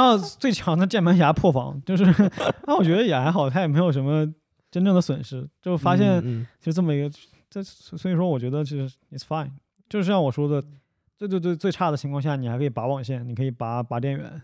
然后最强的键盘侠破防，就是 那我觉得也还好，他也没有什么真正的损失，就发现嗯就这么一个，这所以说我觉得其实 it's fine，就是像我说的，最最最最差的情况下，你还可以拔网线，你可以拔拔电源。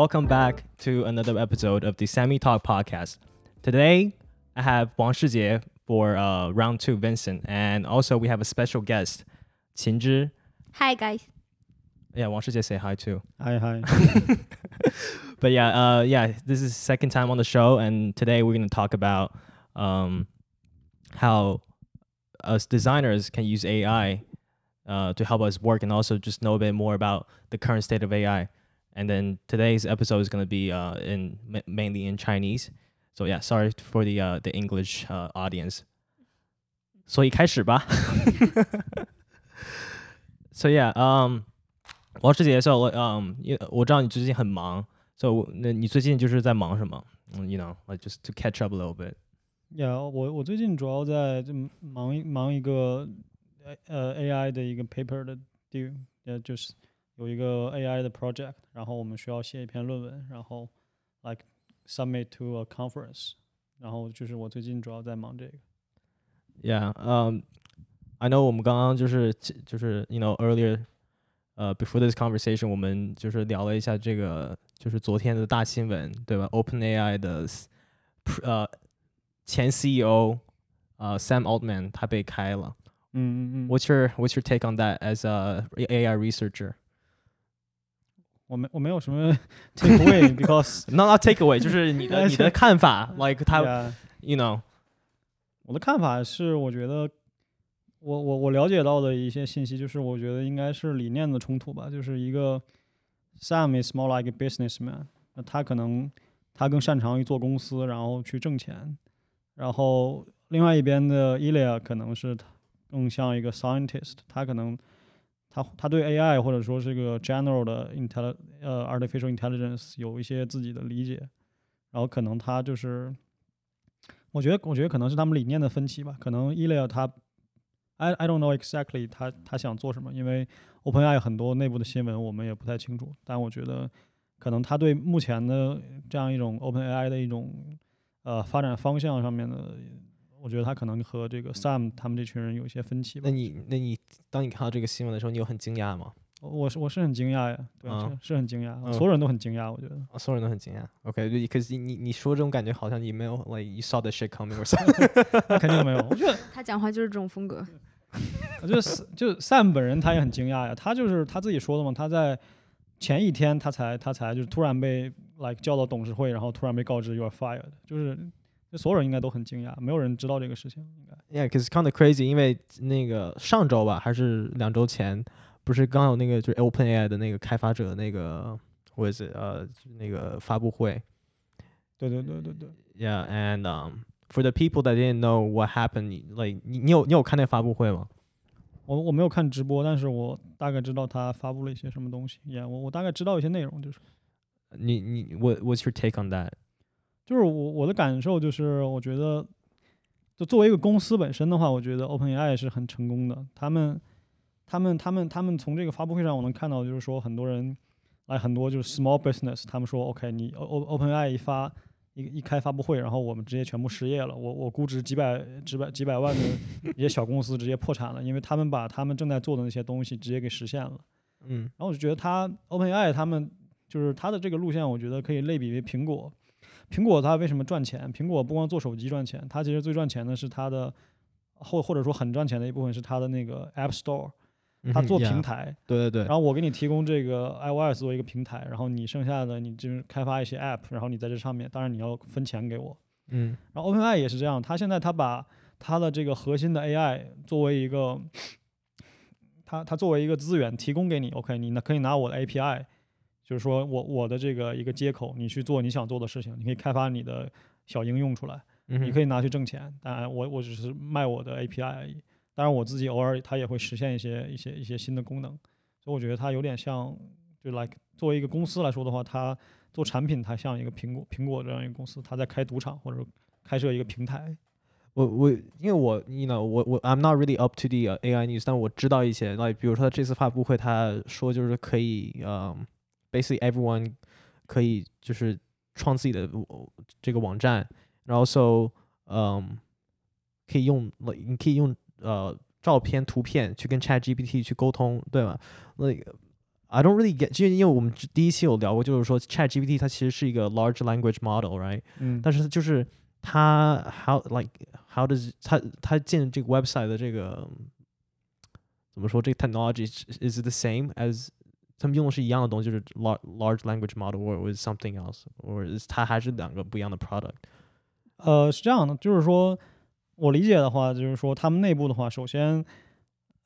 Welcome back to another episode of the Sammy Talk podcast. Today, I have Wang Shijie for uh, round two, Vincent, and also we have a special guest, Qin Zhi. Hi guys. Yeah, Wang Shijie say hi too. Hi hi. But yeah, uh, yeah, this is second time on the show, and today we're going to talk about um, how us designers can use AI uh, to help us work, and also just know a bit more about the current state of AI. And then today's episode is going to be uh, in ma- mainly in Chinese. So yeah, sorry for the uh, the English uh, audience. 所以开始吧。so yeah, um, 王师姐，so um, 因我知道你最近很忙，so 那你最近就是在忙什么？嗯，you know, like just to catch up a little bit. 呀、我我最近主要在这忙一忙一个呃 AI 的一个 paper 的 due，呃就是 有一个 AI 的 project，然后我们需要写一篇论文，然后 like submit to a conference，然后就是我最近主要在忙这个。 Yeah, um, I know 我们刚刚就是就是 you know earlier，呃、before this conversation，我们就是聊了一下这个就是昨天的大新闻，对吧？OpenAI 的呃前 CEO 呃 Sam Altman 他被开了。嗯嗯嗯， What's your What's your take on that as a AI researcher? 我没我没有什么 take away，because Not not take away，就是你的你的看法，like 他 you know 我的看法是，我觉得我我我了解到的一些信息，就是我觉得应该是理念的冲突吧。就是一个 Sam is more like a businessman，那他可能他更擅长于做公司，然后去挣钱。然后另外一边的 Ilya 可能是他更像一个 scientist，他可能他他对 AI 或者说这个 general 的 intel 呃 artificial intelligence 有一些自己的理解，然后可能他就是。我觉得，我觉得可能是他们理念的分歧吧。可能 Ilya 他，I I don't know exactly 他他想做什么，因为 OpenAI 很多内部的新闻我们也不太清楚。但我觉得，可能他对目前的这样一种 OpenAI 的一种呃发展方向上面的，我觉得他可能和这个 Sam 他们这群人有一些分歧吧那。你那你当你看到这个新闻的时候，你有很惊讶吗？我是我是很惊讶呀，对，啊是是很惊讶，嗯所有人都很惊讶，我觉得。啊所有人都很惊讶。OK，because、你你说这种感觉好像你没有 like you saw the shit coming or something。那肯定没有，我觉得 他讲话就是这种风格。我觉得 S- 就 Sam 本人他也很惊讶呀，他就是他自己说的嘛，他在前一天他才他才就是突然被 like 叫到董事会，然后突然被告知 you are fired，就是就所有人应该都很惊讶，没有人知道这个事情，应该 Yeah，cause kind of crazy，因为那个上周吧，还是两周前，不是刚有那个就是 OpenAI 的那个开发者那个，或者是呃就是那个发布会。对对对对对，Yeah，and um for the people that didn't know what happened，like 你你有你有看那发布会吗？我我没有看直播，但是我大概知道他发布了一些什么东西，也、我我大概知道一些内容，就是你你 what what's your take on that？就是我我的感受就是，我觉得就作为一个公司本身的话，我觉得 OpenAI 是很成功的。他们、他们、他们、他们从这个发布会上我能看到，就是说很多人来很多就是 small business，他们说 OK，你 O OpenAI 一发一一开发布会，然后我们直接全部失业了，我我估值几百几百几百万的一些小公司直接破产了，因为他们把他们正在做的那些东西直接给实现了。嗯然后我就觉得他 OpenAI 他们就是他的这个路线，我觉得可以类比为苹果。苹果它为什么赚钱？苹果不光做手机赚钱，它其实最赚钱的是它的，或或者说很赚钱的一部分是它的那个 App Store，它做平 yeah，台。对对对然后我给你提供这个 iOS 作为一个平台，然后你剩下的你就是开发一些 App，然后你在这上面，当然你要分钱给我。嗯然后 OpenAI 也是这样，它现在它把它的这个核心的 AI 作为一个，它它作为一个资源提供给你，OK，你呢可以拿我的 API，就是说我我的这个一个接口，你去做你想做的事情，你可以开发你的小应用出来。嗯你可以拿去挣钱。当然，我我只是卖我的 API 而已。当然，我自己偶尔它也会实现一些一些一些新的功能，所以我觉得它有点像，就 like 作为一个公司来说的话，它做产品，它像一个苹果苹果这样一个公司，它在开赌场或者开设一个平台。我我因为我 you know 我我 I'm not really up to the、AI news，但我知道一些，like 比如说他这次发布会，他说就是可以，嗯、basically everyone 可以就是创自己的呃这个网站，然后 so 嗯、可以用 like 你可以用呃照片、图片去跟 Chat GPT 去沟通，对吧？like I don't really get，就因为我们第一期有聊过，就是说 Chat GPT 它其实是一个 large language model，right？嗯，但是就是它 how like how does 它它建这个 website 的这个怎么说？这个 technology is is it the same as 他们用的是一样的东西，就是 large large language model or is something else，or is 它还是两个不一样的 product？呃，是这样的，就是说我理解的话，就是说他们内部的话，首先，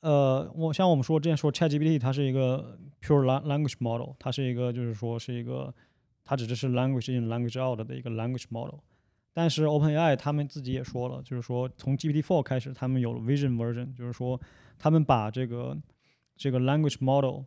呃，我像我们说之前说 ChatGPT，它是一个 pure language model，它是一个就是说是一个，它只是是 language in language out 的一个 language model。但是 OpenAI 他们自己也说了，就是说从 GPT-4 开始，他们有了 Vision version，就是说他们把这个这个 language model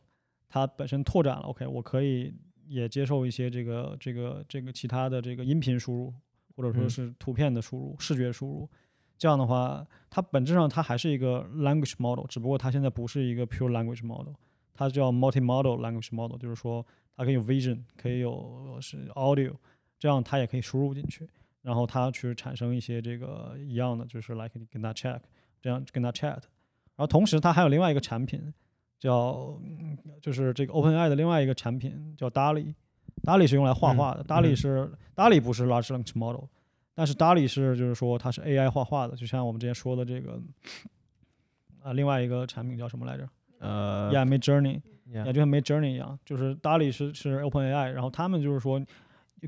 它本身拓展了，OK，我可以也接受一些这个这个这个其他的这个音频输入，或者说嗯是图片的输入、视觉输入。这样的话，它本质上它还是一个 language model，只不过它现在不是一个 pure language model，它叫 multimodal language model，就是说它可以有 vision，可以有是 audio，这样它也可以输入进去，然后它去产生一些这个一样的，就是 like 你跟它 check，这样跟它 chat，然后同时它还有另外一个产品叫，嗯就是这个 OpenAI 的另外一个产品叫 DALI。DALI 是用来画嗯画的、d a l i 嗯是 DALI 不是 large language model，但是 DALI 是就是说它是 AI 画画的，就像我们之前说的这个啊、另外一个产品叫什么来着？呃 Yeah, Mid Journey，yeah 也就像 Mid Journey 一样，就是 DALI 是是 OpenAI，然后他们就是说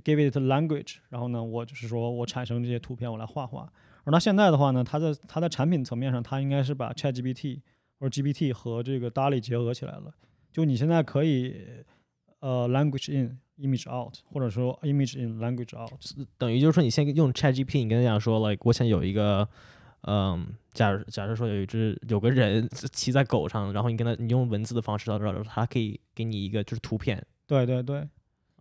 give it language，然后呢，我就是说我产生这些图片，我来画画。而它现在的话呢，它在它在产品层面上，它应该是把 ChatGPT 或者 GPT 和这个 DALI 结合起来了。就你现在可以呃 language in image out，或者说 image in language out。等于就是说，你先用 Chat GPT，你跟他讲说，like 我想有一个，嗯，假如假设说有一只有个人骑在狗上，然后你跟他你用文字的方式，然后他可以给你一个就是图片，对对对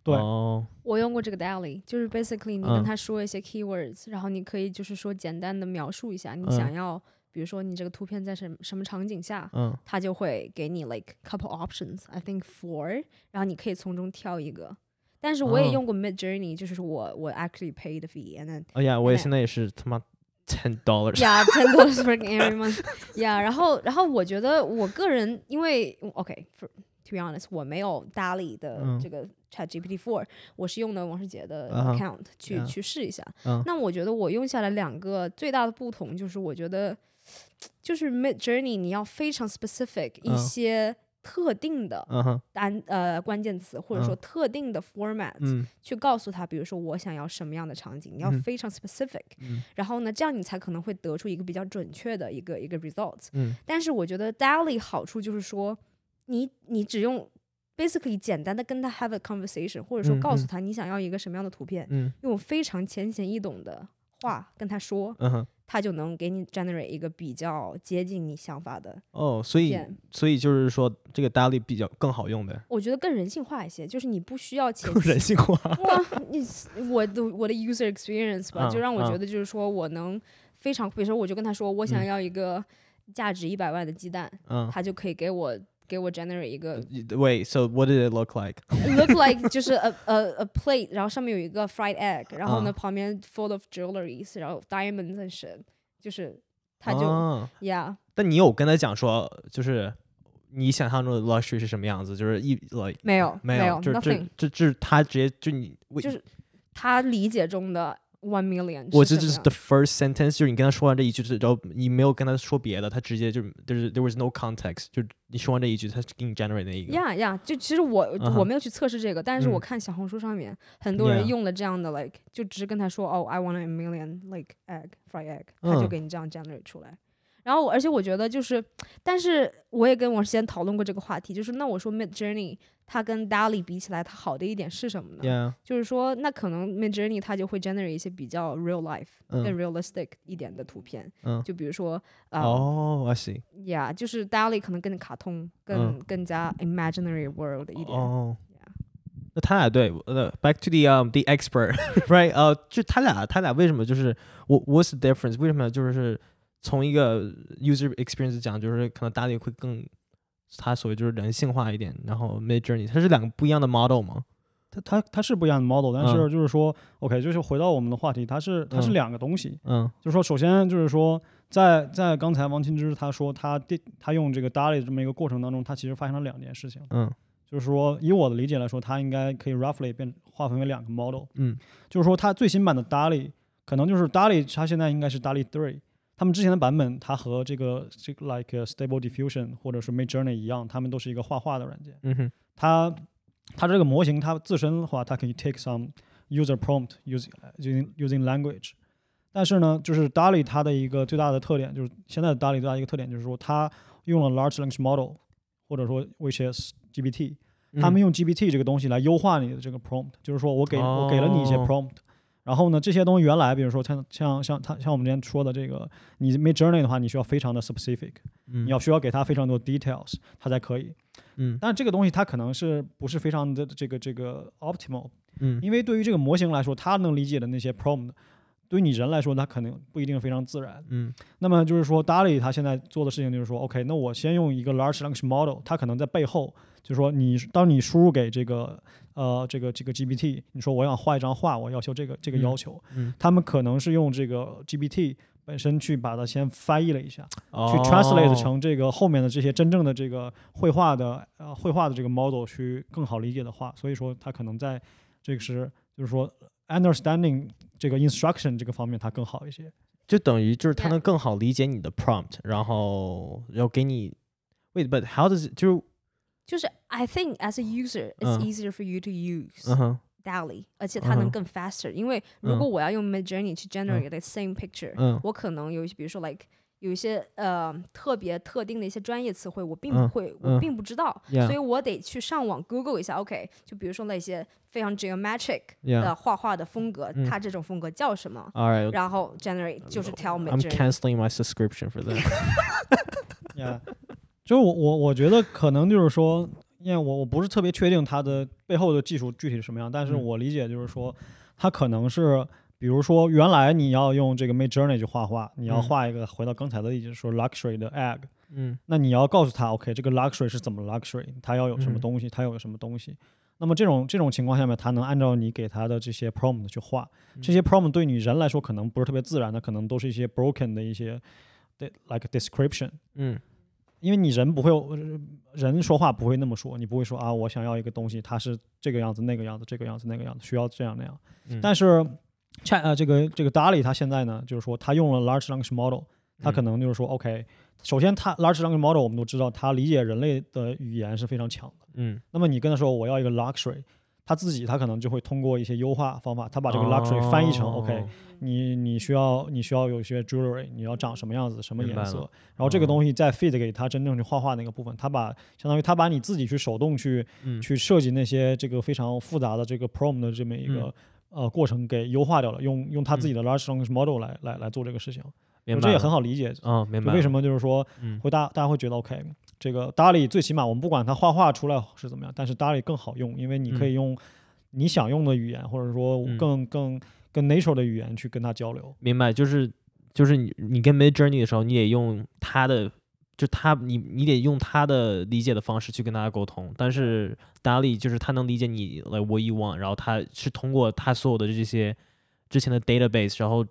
对。哦，我用过这个 Daily，就是 basically 你嗯。跟他说一些 keywords，、然后你可以就是说简单的描述一下你嗯。想要，比如说你这个图片在什么什么场景下，嗯它就会给你 like couple options，I think four，然后你可以从中挑一个。但是我也哦用过 Mid Journey，、就是我我 actually paid the fee，and then 哎呀，我也现在也是他妈 ten dollars，yeah ten dollars for every month yeah 然后然后我觉得我个人因为 OK for to be honest 我没有 Dali 的嗯这个 Chat GPT four 我是用的王世杰的 account 去、Yeah 去试一下嗯那我觉得我用下来两个最大的不同就是我觉得就是 Mid Journey 你要非常 specific 一嗯。些特定的单呃关键词或者说嗯。特定的 format、嗯。去告诉他，比如说我想要什么样的场景，你要嗯非常 specific，、嗯。然后呢，这样你才可能会得出一个比较准确的一个一个 results。嗯。但是我觉得 Daily 好处就是说，你你只用 basically 简单的跟他 have a conversation，或者说告诉他你想要一个什么样的图片，嗯。用非常浅显易懂的话跟他说，嗯哼，他就能给你 generate 一个比较接近你想法的哦，所以。所以就是说这个 Dali 比较更好用呗，我觉得更人性化一些，就是你不需要 前更人性化，哇，你我的我的 user experience 吧，就让我觉得就是说我能非常，比如说我就跟他说我想嗯要一个价值一百万的鸡蛋，嗯。他就可以给我给我 generate 一个 Wait, so what did it look like? look like 就是 a a a plate，然后上面有一个 fried egg，然后呢啊旁边 full of jewelries，然后 diamonds and shit，就是他就、哦 yeah。但你有跟他讲说，就是你想象中的 luxury 是什么样子？就是一 like 没有没有就这 nothing，这这他直接就你就是他理解中的 one million 我这就是是什么样。the first sentence，就是你跟他说完这一句，就是然后你没有跟他说别的，他直接就就是 there was no context，就你说完这一句，他给你 generate 那一个。呀呀，就其实我、嗯哼。我没有去测试这个，但是我嗯。看小红书上面很多人 Yeah 用了这样的，like 就只是跟他说哦，I want a million like egg fried egg，他就嗯。给你这样 generate 出来。然后我而且我觉得就是，但是我也跟我之前讨论过这个话题，就是那我说 Mid Journey 它跟 DALI 比起来，它好的一点是什么呢 Yeah，就是说，那可能 Mid Journey 它就会 generate 一些比较 real life、更嗯 realistic 一点的图片，嗯，就比如说，啊、哦，I see，yeah，就是 DALI 可能更卡通，更、更加 imaginary world 一点。哦 Yeah，那他俩对，呃，back to the um the expert，right？呃，就他俩，他俩为什么就是我 What's the difference？为什么就是从一个 user experience 讲，就是可能大力会更他所谓就是人性化一点，然后 Mid Journey 它是两个不一样的 model 吗？它它它是不一样的 model，但嗯是就是说、OK，就是回到我们的话题，它是它是嗯两个东西。嗯就是说，首先就是说，在在刚才王清之他说他电他用这个 DALI 这么一个过程当中，他其实发生了两件事情。嗯就是说，以我的理解来说，它应该可以 roughly 变划分为两个 model。嗯就是说，它最新版的 DALI 可能就是 DALI，它现在应该是 DALI Three。他们之前的版本，它和这个这个 like Stable Diffusion 或者是 Mid Journey 一样，他们都是一个画画的软件。嗯哼它它这个模型它自身的话，它可以 take some user prompt using using using language。但是呢，就是 DALI 它的一个最大的特点，就是现在的 DALI 最大的一个特点就是说，它用了 large language model，或者说 which is GPT，嗯他们用 GPT 这个东西来优化你的这个 prompt，就是说我给、我给了你一些哦 prompt，然后呢，这些东西原来比如说像像像它像我们之前说的这个，你 Mid Journey 的话，你需要非常的 specific，嗯你要需要给它非常多 details，它才可以。嗯但这个东西它可能是不是非常的这个这个 optimal，嗯因为对于这个模型来说，它能理解的那些 prompt，对于你人来说，它肯定不一定非常自然。嗯那么就是说，DALI 他现在做的事情就是说，OK，那我先用一个 large language model，它可能在背后，就是说你当你输入给这个呃这个这个 GPT，你说我想画一张画，我要求这个这个嗯要求，嗯他们可能是用这个 GPT 本身去把它先翻译了一下，去哦 translate 成这个后面的这些真正的这个绘画的呃绘画的这个 model 去更好理解的话，所以说它可能在这个是就是说 understanding 这个 instruction 这个方面它更好一些。就等于就是它 Yeah 能更好理解你的 prompt，然后然后给你，wait，but how does it 就就是 I think as a user, it's 嗯 easier for you to use 嗯哼 DALI，、而且它能嗯哼更 faster、因为如果我要用 Mid Journey 去 generate the same picture，、嗯我可能有一些，比如说 like 有一些呃特别特定的一些专业词汇，我并不嗯会，嗯我并不知道所以我得去上网 Google 一下。OK，就比如说那些非常 geometric。的画画的风格，嗯它这种风格叫什么？All right, 然后 generate 就是 tell Mid I'm canceling my subscription for that. Yeah，就是我我我觉得可能就是说，因为我我不是特别确定它的背后的技术具体是什么样，但是嗯我理解就是说，它可能是比如说原来你要用这个 Mid Journey 去画画，你要嗯。画一个回到刚才的例子说 luxury 的 egg，嗯。那你要告诉他 OK 这个 luxury 是怎么 luxury，它要有什么嗯。东西，它有什么东西。那么这种这种情况下面，它能按照你给它的这些 prompt 去画，这些 prompt 对你人来说可能不是特别自然的，可能都是一些 broken 的一些对 like description。嗯。因为你人不会人说话不会那么说，你不会说啊，我想要一个东西，它是这个样子、那个样子、这个样子、那个样子，需要这样那样。嗯，但是 Chat 呃这个这个 DALI 它现在呢，就是说它用了 large language model，它可嗯能就是说 OK，首先它 large language model 我们都知道，它理解人类的语言是非常强的。嗯。那么你跟他说我要一个 luxury，他自己他可能就会通过一些优化方法，他把这个 luxury 翻译成、哦 OK，你你需要你需要有一些 jewelry，你要长什么样子，什么颜色。然后这个哦东西再 feed 给他真正去画画那个部分，他把相当于他把你自己去手动去嗯。去设计那些这个非常复杂的这个 prompt 的这么一个、嗯呃过程给优化掉了，用用他自己的 large language model 来来来做这个事情，这也很好理解。哦，明白为什么么就是说嗯会大大家会觉得 OK，这个 DALI 最起码我们不管它画画出来是怎么样，但是 DALI 更好用，因为你可以用你想用的语言，或者说嗯更更更 natural 的语言去跟它交流。明白就是就是你你跟 Mid Journey 的时候，你也用他的。就他，你你得用他的理解的方式去跟大家沟通，但是达利就是他能理解你 like what you want，然后他是通过他所有的这些之前的 database，然后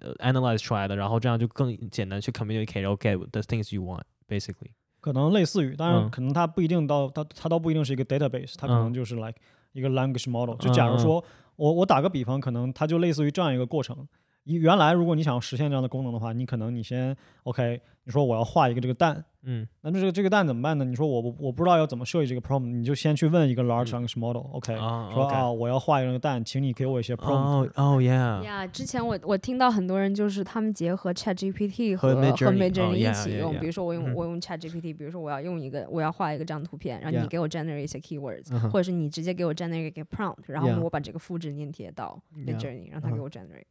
呃 analyze 出来的，然后这样就更简单去 communicate，然后 get the things you want basically。可能类似于，当然嗯可能它不一定到它它倒不一定是一个 database，它可能嗯就是 like 一个 language model。就假如说我我打个比方，可能它就类似于这样一个过程，一原来如果你想要实现这样的功能的话，你可能你先 OK，你说我要画一个这个蛋，嗯。那这个这个蛋怎么办呢？你说我不我不知道要怎么设计这个 prompt，你就先去问一个 large 嗯 language model，OK，、啊说啊我要画一个蛋，请你给我一些 prompt，、哦哦 yeah 呀之前我我听到很多人就是他们结合 Chat GPT 和和哦一起 yeah，用。yeah 比如说我用、嗯我用 Chat GPT，比如说我要用一个我要画一个这样的图片，然后你给我 generate 一些 keywords，、或者是你直接给我 generate 一个 prompt，然后我把这个复制粘贴到 Yeah Midjourney，让它嗯给我 generate。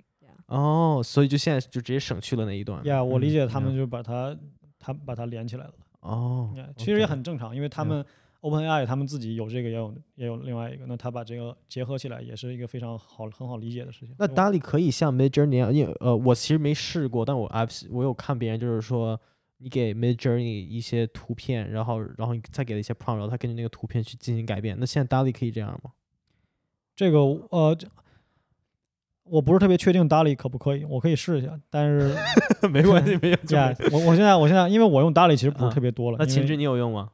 哦，所以就现在就直接省去了那一段。呀我理嗯解他们就把它他把它连起来了。哦 Yeah，其实也很正常，因为他们 OpenAI 他们自己有这个，也有也有另外一个，那他把这个结合起来，也是一个非常好很好理解的事情。那就 d a l i 可以像 Midjourney 一样，因为呃，我其实没试过，但我 I've 我有看别人就是说，你给 Midjourney 一些图片，然后然后你再给了一些 prompt，然后他根据那个图片去进行改变。那现在 d a l i 可以这样吗？这个呃，这我不是特别确定 DALI 可不可以，我可以试一下，但是 没关系，没有就 呀没。，我我现在我现在因为我用 DALI 其实不啊是特别多了，那秦志你有用吗？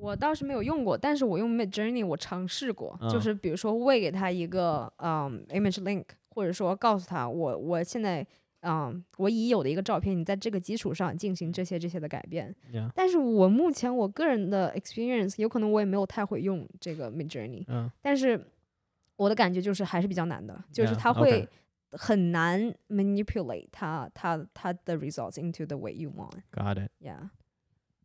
我倒是没有用过，但是我用 Midjourney 我尝试过，就嗯是比如说喂给他一个嗯 image link，或者说告诉他我我现在嗯我已有的一个照片，你在这个基础上进行这些这些的改变。Yeah，但是我目前我个人的 experience，有可能我也没有太会用这个 Midjourney，嗯但是我的感觉就是还是比较难的，就是 Yeah，它 OK 会很难 manipulate 它它它的 results into the way you want。 ，Got it。 Yeah，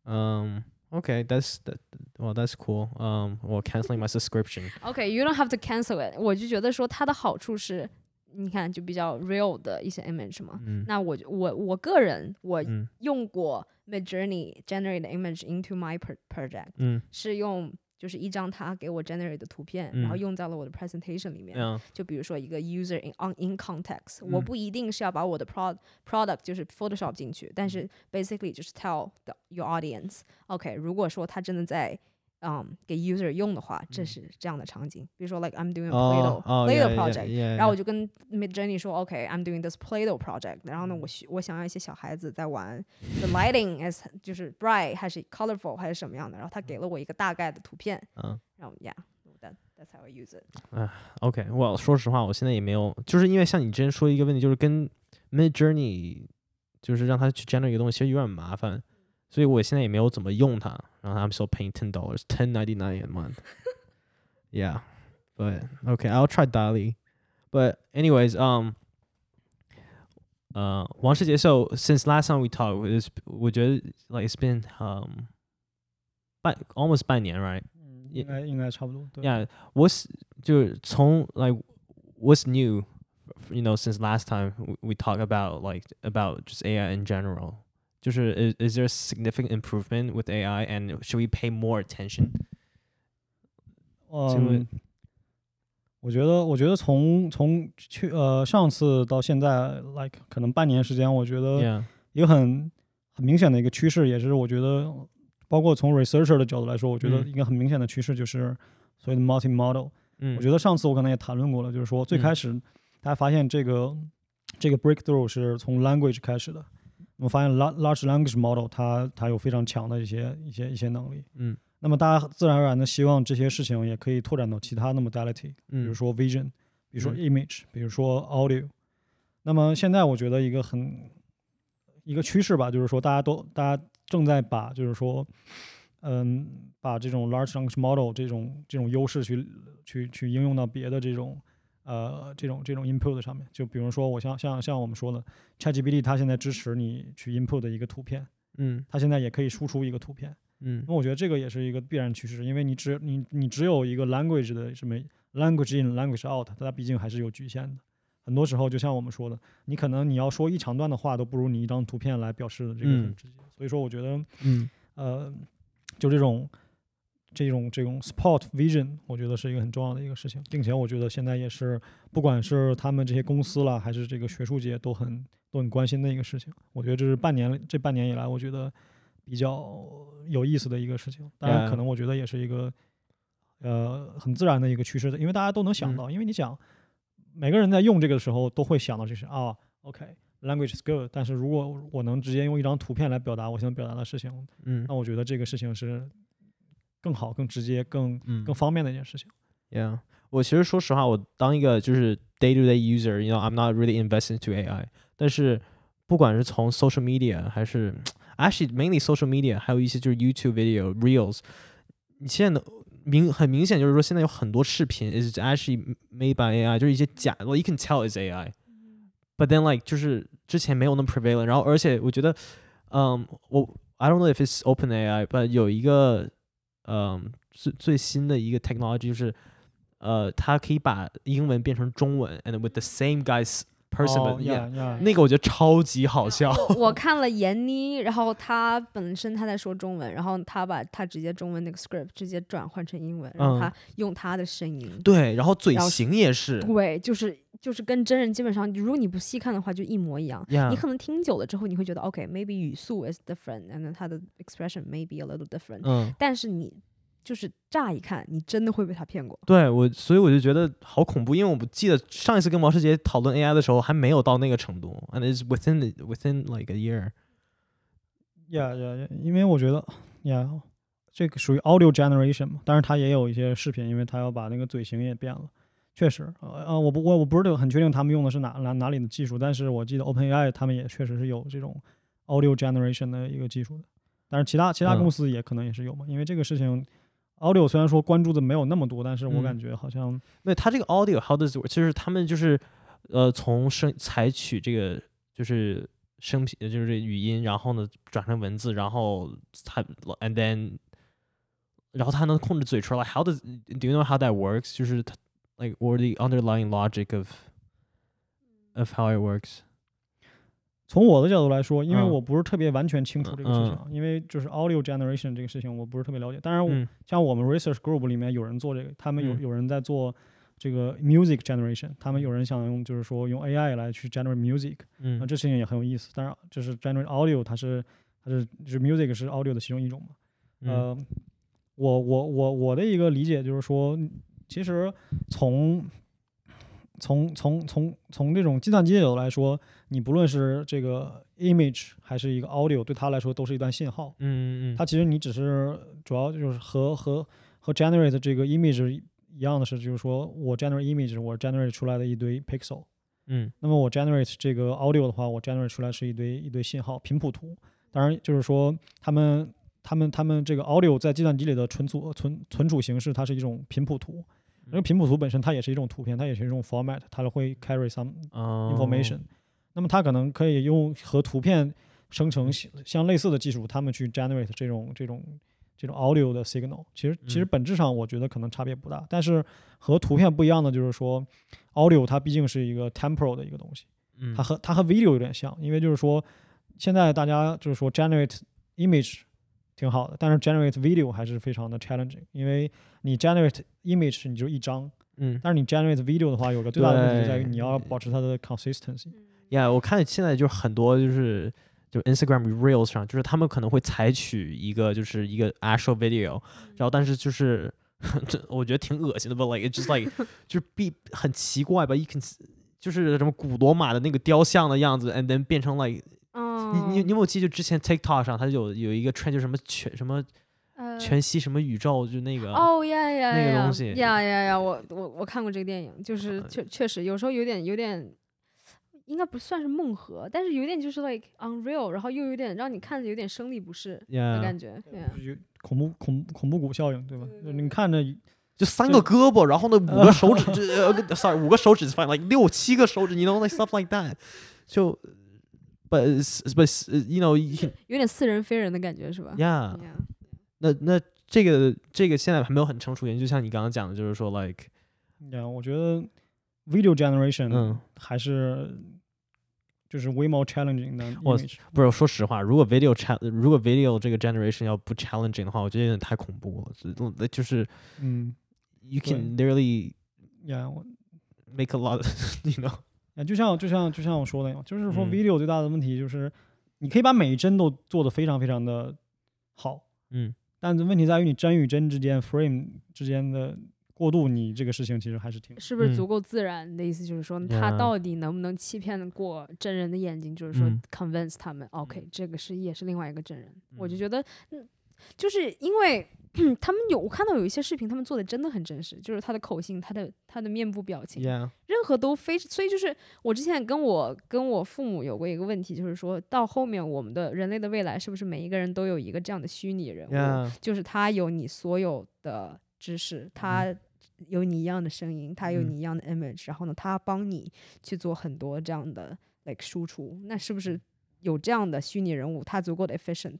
Um. Okay, that's that. Well, that's cool. Um. Well, canceling my subscription. OK，you、don't have to cancel it。我就觉得说它的好处是，你看就比较 real 的一些 image 嘛。嗯那我就我我个人我嗯用过 Midjourney generate the image into my pro- project，嗯是用 就是一张他给我 generate 的图片，然后嗯用在了我的 presentation 里面。嗯就比如说一个 user in on in context，、我嗯不一定是要把我的 pro product 就是 Photoshop 进去，但嗯是 basically 就是 tell the your audience，OK，、如果说他真的在嗯给 user 用的话，这是这样的场景，比如说 like I'm doing a 嗯哦 Play-Doh、哦 Play-Doh yeah, project，、yeah, yeah, 然后我就跟 Midjourney 说，OK，I'm、doing this Play-Doh project。然后呢，嗯我需我想要一些小孩子在玩，the lighting is 就是 bright 还是 colorful 还是什么样的。然后他给了我一个大概的图片，嗯然后 yeah，that that's how I use it。OK，我说实话，我现在也没有，就是因为像你之前说一个问题，就是跟 Mid Journey，就是让他去 generate 一个东西，其实有点麻烦，所以我现在也没有怎么用它。然后 I'm still paying ten dollars, ten ninety nine a month. yeah, but okay, I'll try Dali. But anyways, um, uh, 王世杰 so since last time we talked, it's 我觉得 like it's been um, 半 almost 半年，right? 嗯，也应该应该差不多。对 Yeah, what's 就是从 like what's new, you know, since last time we, we talked about like about just AI in general. 就是 is, is there a significant improvement with AI and should we pay more attention? 请问嗯，我觉得，我觉得从从去呃上次到现在，like 可能半年时间，我觉得 Yeah. 一个很很明显的一个趋势，也是我觉得，包括从 researcher 的角度来说，我觉得嗯一个很明显的趋势就是所谓的 multi model。嗯我觉得上次我可能也谈论过了，就是说最嗯开始大家发现这个这个 breakthrough 是从 language 开始的。 我们发现 large large language model 它它有非常强的一些一些一些能力。嗯那么大家自然而然的希望这些事情也可以拓展到其他的 modality，比嗯如说 vision，比如说嗯 image，比如说 audio。那么现在我觉得一个很一个趋势吧，就是说大家都大家正在把就是说，嗯，把这种 large language model 这种这种优势去去去应用到别的这种呃这种这种 input 上面。就比如说我像像像我们说的 ChatGPT，它现在支持你去 input 的一个图片，嗯它现在也可以输出一个图片。嗯那我觉得这个也是一个必然趋势，因为你只你你只有一个 language 的什么 language in language out，它毕竟还是有局限的。很多时候，就像我们说的，你可能你要说一长段的话，都不如你一张图片来表示的这个很嗯直接。所以说，我觉得嗯呃，就这种这种这种 support vision，我觉得是一个很重要的一个事情，并且我觉得现在也是不管是他们这些公司啦，还是这个学术界都很都很关心的一个事情。我觉得这是半年这半年以来，我觉得比较有意思的一个事情。当然，可能我觉得也是一个呃很自然的一个趋势，因为大家都能想嗯到，因为你想每个人在用这个的时候都会想到这是啊，OK。Language is good，但是如果我能直接用一张图片来表达我想表达的事情，嗯那我觉得这个事情是更好、更直接、更嗯更方便的一件事情。 Yeah， 我其实说实话，我当一个就是 day to day user，you know I'm not really invested into AI，但是不管是从 social media 还是 actually mainly social media，还有一些就是 YouTube video reels，你现在的明很明显就是说现在有很多视频 is actually made by AI，就是一些假的，well you can tell is AI。But then like 就是之前没有那么 prevalent，然后而且我觉得，嗯，我 I don't know if it's Open AI，but 有一个， 嗯，最最新的一个 technology 就是，呃，它可以把英文变成中文，and with the same guys yeah，yeah，那个我觉得超级好笑。我我看了闫妮，然后她本身她在说中文，然后她把她直接中文那个 script 直接转换成英文，然后嗯。她用她的声音，对，然后嘴型也是。对，就是就是跟真人基本上，如果你不细看的话，就一模一样。，yeah，你可能听久了之后，你会觉得 OK，maybe、语速 is different，and then 它的 expression maybe a little different，、嗯，但是你就是乍一看，你真的会被他骗过。对我，所以我就觉得好恐怖，因为我不记得上一次跟毛世杰讨论 AI 的时候还没有到那个程度，and it's within the, within like a year。Yeah, yeah, yeah，因为我觉得，Yeah，这个属于 audio generation 嘛，当然它也有一些视频，因为它要把那个嘴型也变了。确实，呃呃，我不我我不是很确定他们用的是哪哪哪里的技术，但是我记得 OpenAI 他们也确实是有这种 audio generation 的一个技术的。但是其他其他嗯公司也可能也是有嘛，因为这个事情，audio 虽然说关注的没有那么多，但是我嗯感觉好像那它这个 audio how does it work？就是他们就是呃从声采取这个就是声频就是这语音，然后呢转成文字，然后它 and then 然后它能控制嘴出来。How does do you know how that works？就是它 like or the underlying logic of of how it works？从我的角度来说，因为嗯。我不是特别完全清楚这个事情因为就是 audio generation 这个事情我不是特别了解。当然像我们 research group 里面有人做这个，他们有嗯。有人在做这个 music generation，他们有人想用就是说用 AI 来去 generate music，嗯。那这事情也很有意思。当然，就是 generate audio，它是它是就是 music 是 audio 的其中一种嘛。嗯。呃，我我我我的一个理解就是说，其实从从从从从这种计算机的角度来说，你不论是这个 image 还是一个 audio，对它来说都是一段信号。嗯嗯它其实你只是主要就是和和和 generate 这个 image 一样的是，就是说我 generate image，我 generate 出来的一堆 pixel。嗯那么我 generate 这个 audio 的话，我 generate 出来是一堆一堆信号频谱图。当然，就是说他们他们他们这个 audio 在计算机里的存储存存储形式，它是一种频谱图。因为频谱图本身它也是一种图片，它也是一种 format，它会 carry some 哦 information。那么它可能可以用和图片生成相相类似的技术，他们去 generate 这种这种这种 audio 的 signal。其实其实嗯本质上我觉得可能差别不大，但是和图片不一样的就是说，audio 它毕竟是一个 temporal 的一个东西，嗯它和它和 video 有点像，因为就是说现在大家就是说 generate image 挺好的，但是 generate video 还是非常的 challenging，因为你 generate image 你就一张，嗯但是你 generate video 的话，有个最大的问题在于你要保持它的 consistency。Yeah，我看现在就是很多就是就 Instagram Reels 上，就是他们可能会采取一个就是一个 actual video，然后但是就是这我觉得挺恶心的吧，like it's just like 就是必很奇怪吧，一 can 就是什么古罗马的那个雕像的样子，and then 变成 like 你你你有没有记得之前 TikTok 上它有有一个 trend 就什么全什么呃全息什么宇宙就那个哦呀呀那个东西呀呀呀！我我我看过这个电影，就是呃确确实有时候有点有点，应该不算是梦核，但是有点就是 like unreal，然后又有点让你看着有点生理不适的 yeah 感觉。Yeah 就是有恐怖恐恐怖谷效应，对吧？就是你看着就三个胳膊，然后呢五个手指，这 呃，sorry，五个手指，fine，like 六七个手指，你 know like stuff like that，就 ，but but you know you can 有点似人非人的感觉是吧 yeah， Yeah 那那这个这个现在还没有很成熟研究，就像你刚刚讲的，就是说 like 呀，我觉得 video generation 嗯还是就是 way more challenging than 我 image。不是说实话，如果 video cha 如果 video 这个 generation 要不 challenging 的话，我觉得有点太恐怖了，就就是嗯， you can literally 呀，我 make a lot of, you know 呀，就像就像就像我说的一样，就是说嗯 video 最大的问题就是你可以把每一帧都做得非常非常的好，嗯但是问题在于你帧与帧之间 frame 之间的过渡，你这个事情其实还是挺嗯是不是足够自然？你的意思就是说，他到底能不能欺骗得过真人的眼睛？就是说嗯，convince 他们，OK，这个是也是另外一个真人。我就嗯觉得，嗯，就是因为 他们有我看到有一些视频，他们做的真的很真实，就是他的口型、他的他的面部表情，Yeah，任何都非，所以就是我之前跟我跟我父母有过一个问题，就是说到后面我们的人类的未来是不是每一个人都有一个这样的虚拟人物 Yeah 就是他有你所有的知识，他有你一样的声音，他有嗯。你一样的 image，、然后呢，他帮你去做很多这样的 like 输出，那是不是有这样的虚拟人物，他足够的 efficient，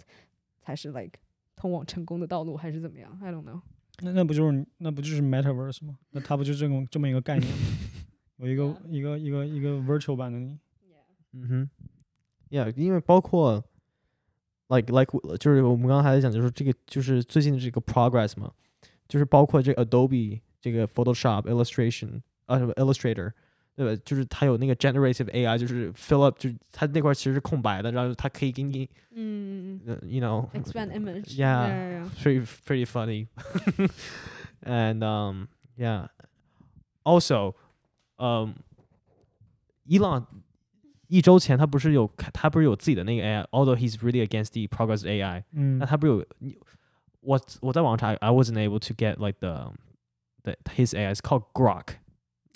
才是 like 通往成功的道路，还是怎么样？I don't know。那那不就是那不就是 metaverse 吗？那它不就这种这么一个概念吗？有一个 一个一个一个 virtual 版的你。嗯哼，Yeah，因为包括 like like 就是我们刚才还在讲，就是这个就是最近的这个 progress 嘛，就是包括这个 Adobe 这个 Photoshop Illustration 啊什么 Illustrator。对吧？就是它有那个 generative AI，就是 fill up，就是它那块其实是空白的，然后它可以给你，嗯嗯呃，you know，嗯，expand image。 Yeah. yeah, yeah. pretty pretty funny. and um yeah. Also, um 伊朗一周前他不是有开他不是有自己的那个 AI，although he's really against the progress AI，嗯那他不是有你我我在网上查，I wasn't able to get like the the his AI，it's called Grok。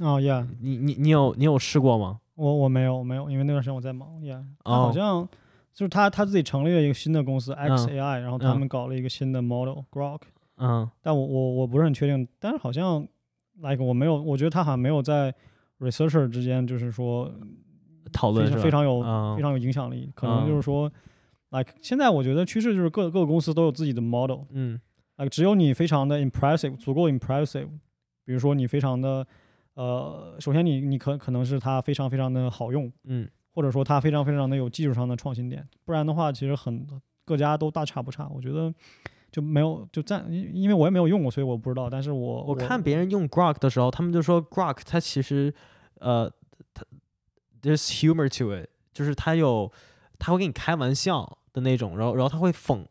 哦，Yeah，你你你有你有试过吗？我我没有我没有，因为那段时间我在忙，Yeah，好像就是他他自己成立了一个新的公司 XAI，然后他嗯们搞了一个新的 model Grok，嗯。但我我我不是很确定，但是好像 like 我没有，我觉得他好像没有在 researcher 之间就是说讨论非常有？嗯。非常有影响力，可能。嗯就是说，like 现在我觉得趋势就是各各个公司都有自己的 model，嗯。Like 只有你非常的 impressive，足够 impressive，比如说你非常的呃，首先你你可可能是它非常非常的好用，嗯或者说它非常非常的有技术上的创新点，不然的话，其实很各家都大差不差。我觉得就没有就暂，因因为我也没有用过，所以我不知道。但是我我看别人用 Grok 的时候，他们就说 Grok 它其实呃，它 there's humor to it，就是它有它会跟你开玩笑的那种，然后然后他会讽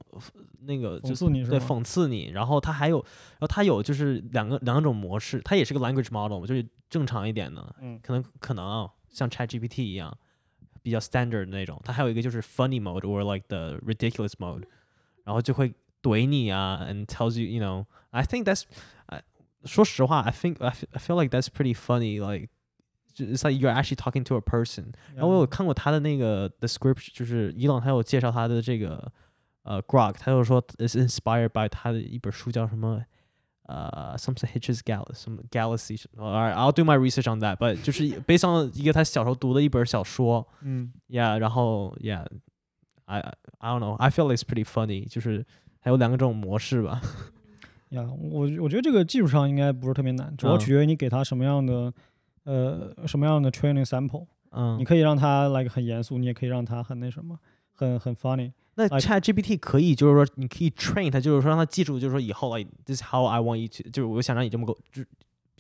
那个就讽刺你是对？讽刺你，然后他还有然后他有就是两个两种模式，它也是个 language model，就是正常一点的，嗯可能可能啊，像 ChatGPT 一样比较 standard 的那种，他还有一个就是 funny mode or like the ridiculous mode，然后就会怼你啊，and tells you you know I think that's I 说实话 I think I fe- I feel like that's pretty funny like it's like you're actually talking to a person。然后我有看过他的那个 description，就是伊朗他有介绍他的这个呃 Grok，他就说 is inspired by 他的一本书叫什么呃 something Hitch's Galaxy 什么 Galaxy。Alright, I'll do my research on that，but 就是 based on 一个他小时候读的一本小说嗯，yeah，然后 yeah，I I don't know, I feel it's pretty funny，就是还有两种模式吧。呀我我觉得这个技术上应该不是特别难，主要嗯取决于你给它什么样的 呃什么样的 training sample。嗯你，可以让它 like 很严肃，你也可以让它很那什么，很很 funny。那 Chat GPT 可以，就是说你可以 train 它，就是说让它记住，就是说以后 like this is how I want you to，就是我想让你这么沟，就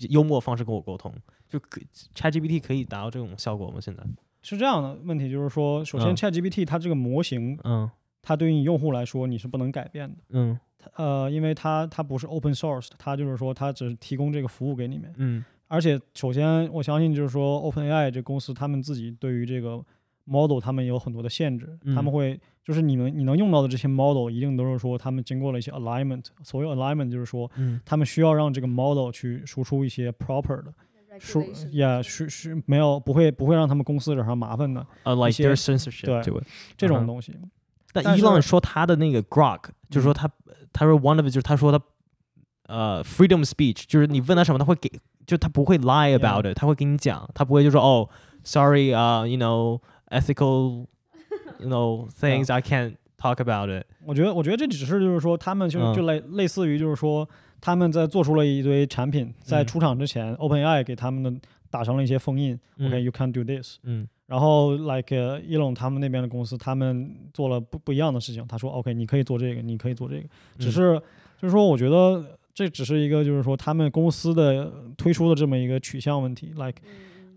幽默方式跟我沟通，就可 Chat GPT 可以达到这种效果吗？现在？是这样的问题，就是说，首先嗯 ChatGPT 它这个模型，嗯它对于你用户来说你是不能改变的。嗯呃，因为它它不是 open source，它就是说它只是提供这个服务给你们。嗯而且首先我相信就是说 OpenAI 这公司他们自己对于这个 model 他们有很多的限制，他们嗯会就是你们你能用到的这些 model 一定都是说他们经过了一些 alignment。所谓 alignment 就是说嗯他们需要让这个 model 去输出一些 proper 的输呀，是是没有不会不会让他们公司惹上麻烦的呃，like censorship 对 to it。这种东西。但但是伊朗说他的那个 Grok，就是说嗯他他说 one of it 就是他说他呃 freedom speech，就是你问他什么，他会给，就他不会 lie about it，他会跟你讲，他不会就说哦，sorry 啊、y o u know ethical you know things I can't talk about it。我觉得，我觉得这只是就是说，他们就嗯就类类似于就是说，他们在做出了一堆产品，在嗯出厂之前、o p e n a i 给他们的打上了一些封印、嗯 o k you can't do this。嗯然后，like 呃 Elon 他们那边的公司，他们做了不不一样的事情。他说，OK，你可以做这个，你可以做这个，只嗯是就是说，我觉得这只是一个就是说他们公司的推出的这么一个取向问题。like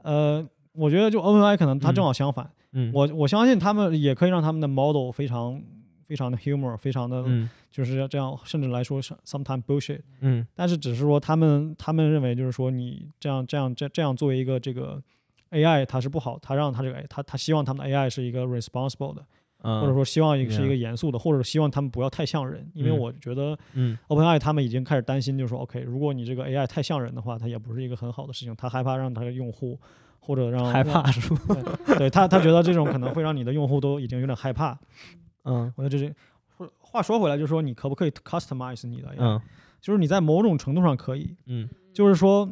呃，我觉得就 OpenAI 可能它正嗯好相反。嗯我我相信他们也可以让他们的 model 非常非常的 humor，非常的嗯就是这样，甚至来说是 sometime bullshit。嗯但是只是说他们他们认为就是说你这样这样这这样作为一个这个 AI 它是不好，他让他这个他他希望他们的 AI 是一个 responsible 的，嗯，或者说希望是一个严肃的，或者希望他们不要太像人，因为嗯。我觉得嗯。OpenAI 他们已经开始担心，就是说 OK，如果你这个 AI 太像人的话，它也不是一个很好的事情，他害怕让他的用户或者让害怕是吧？让对他他觉得这种可能会让你的用户都已经有点害怕。嗯。我觉得这是话话说回来，就是说你可不可以 customize 你的嗯。就是你在某种程度上可以，嗯。就是说，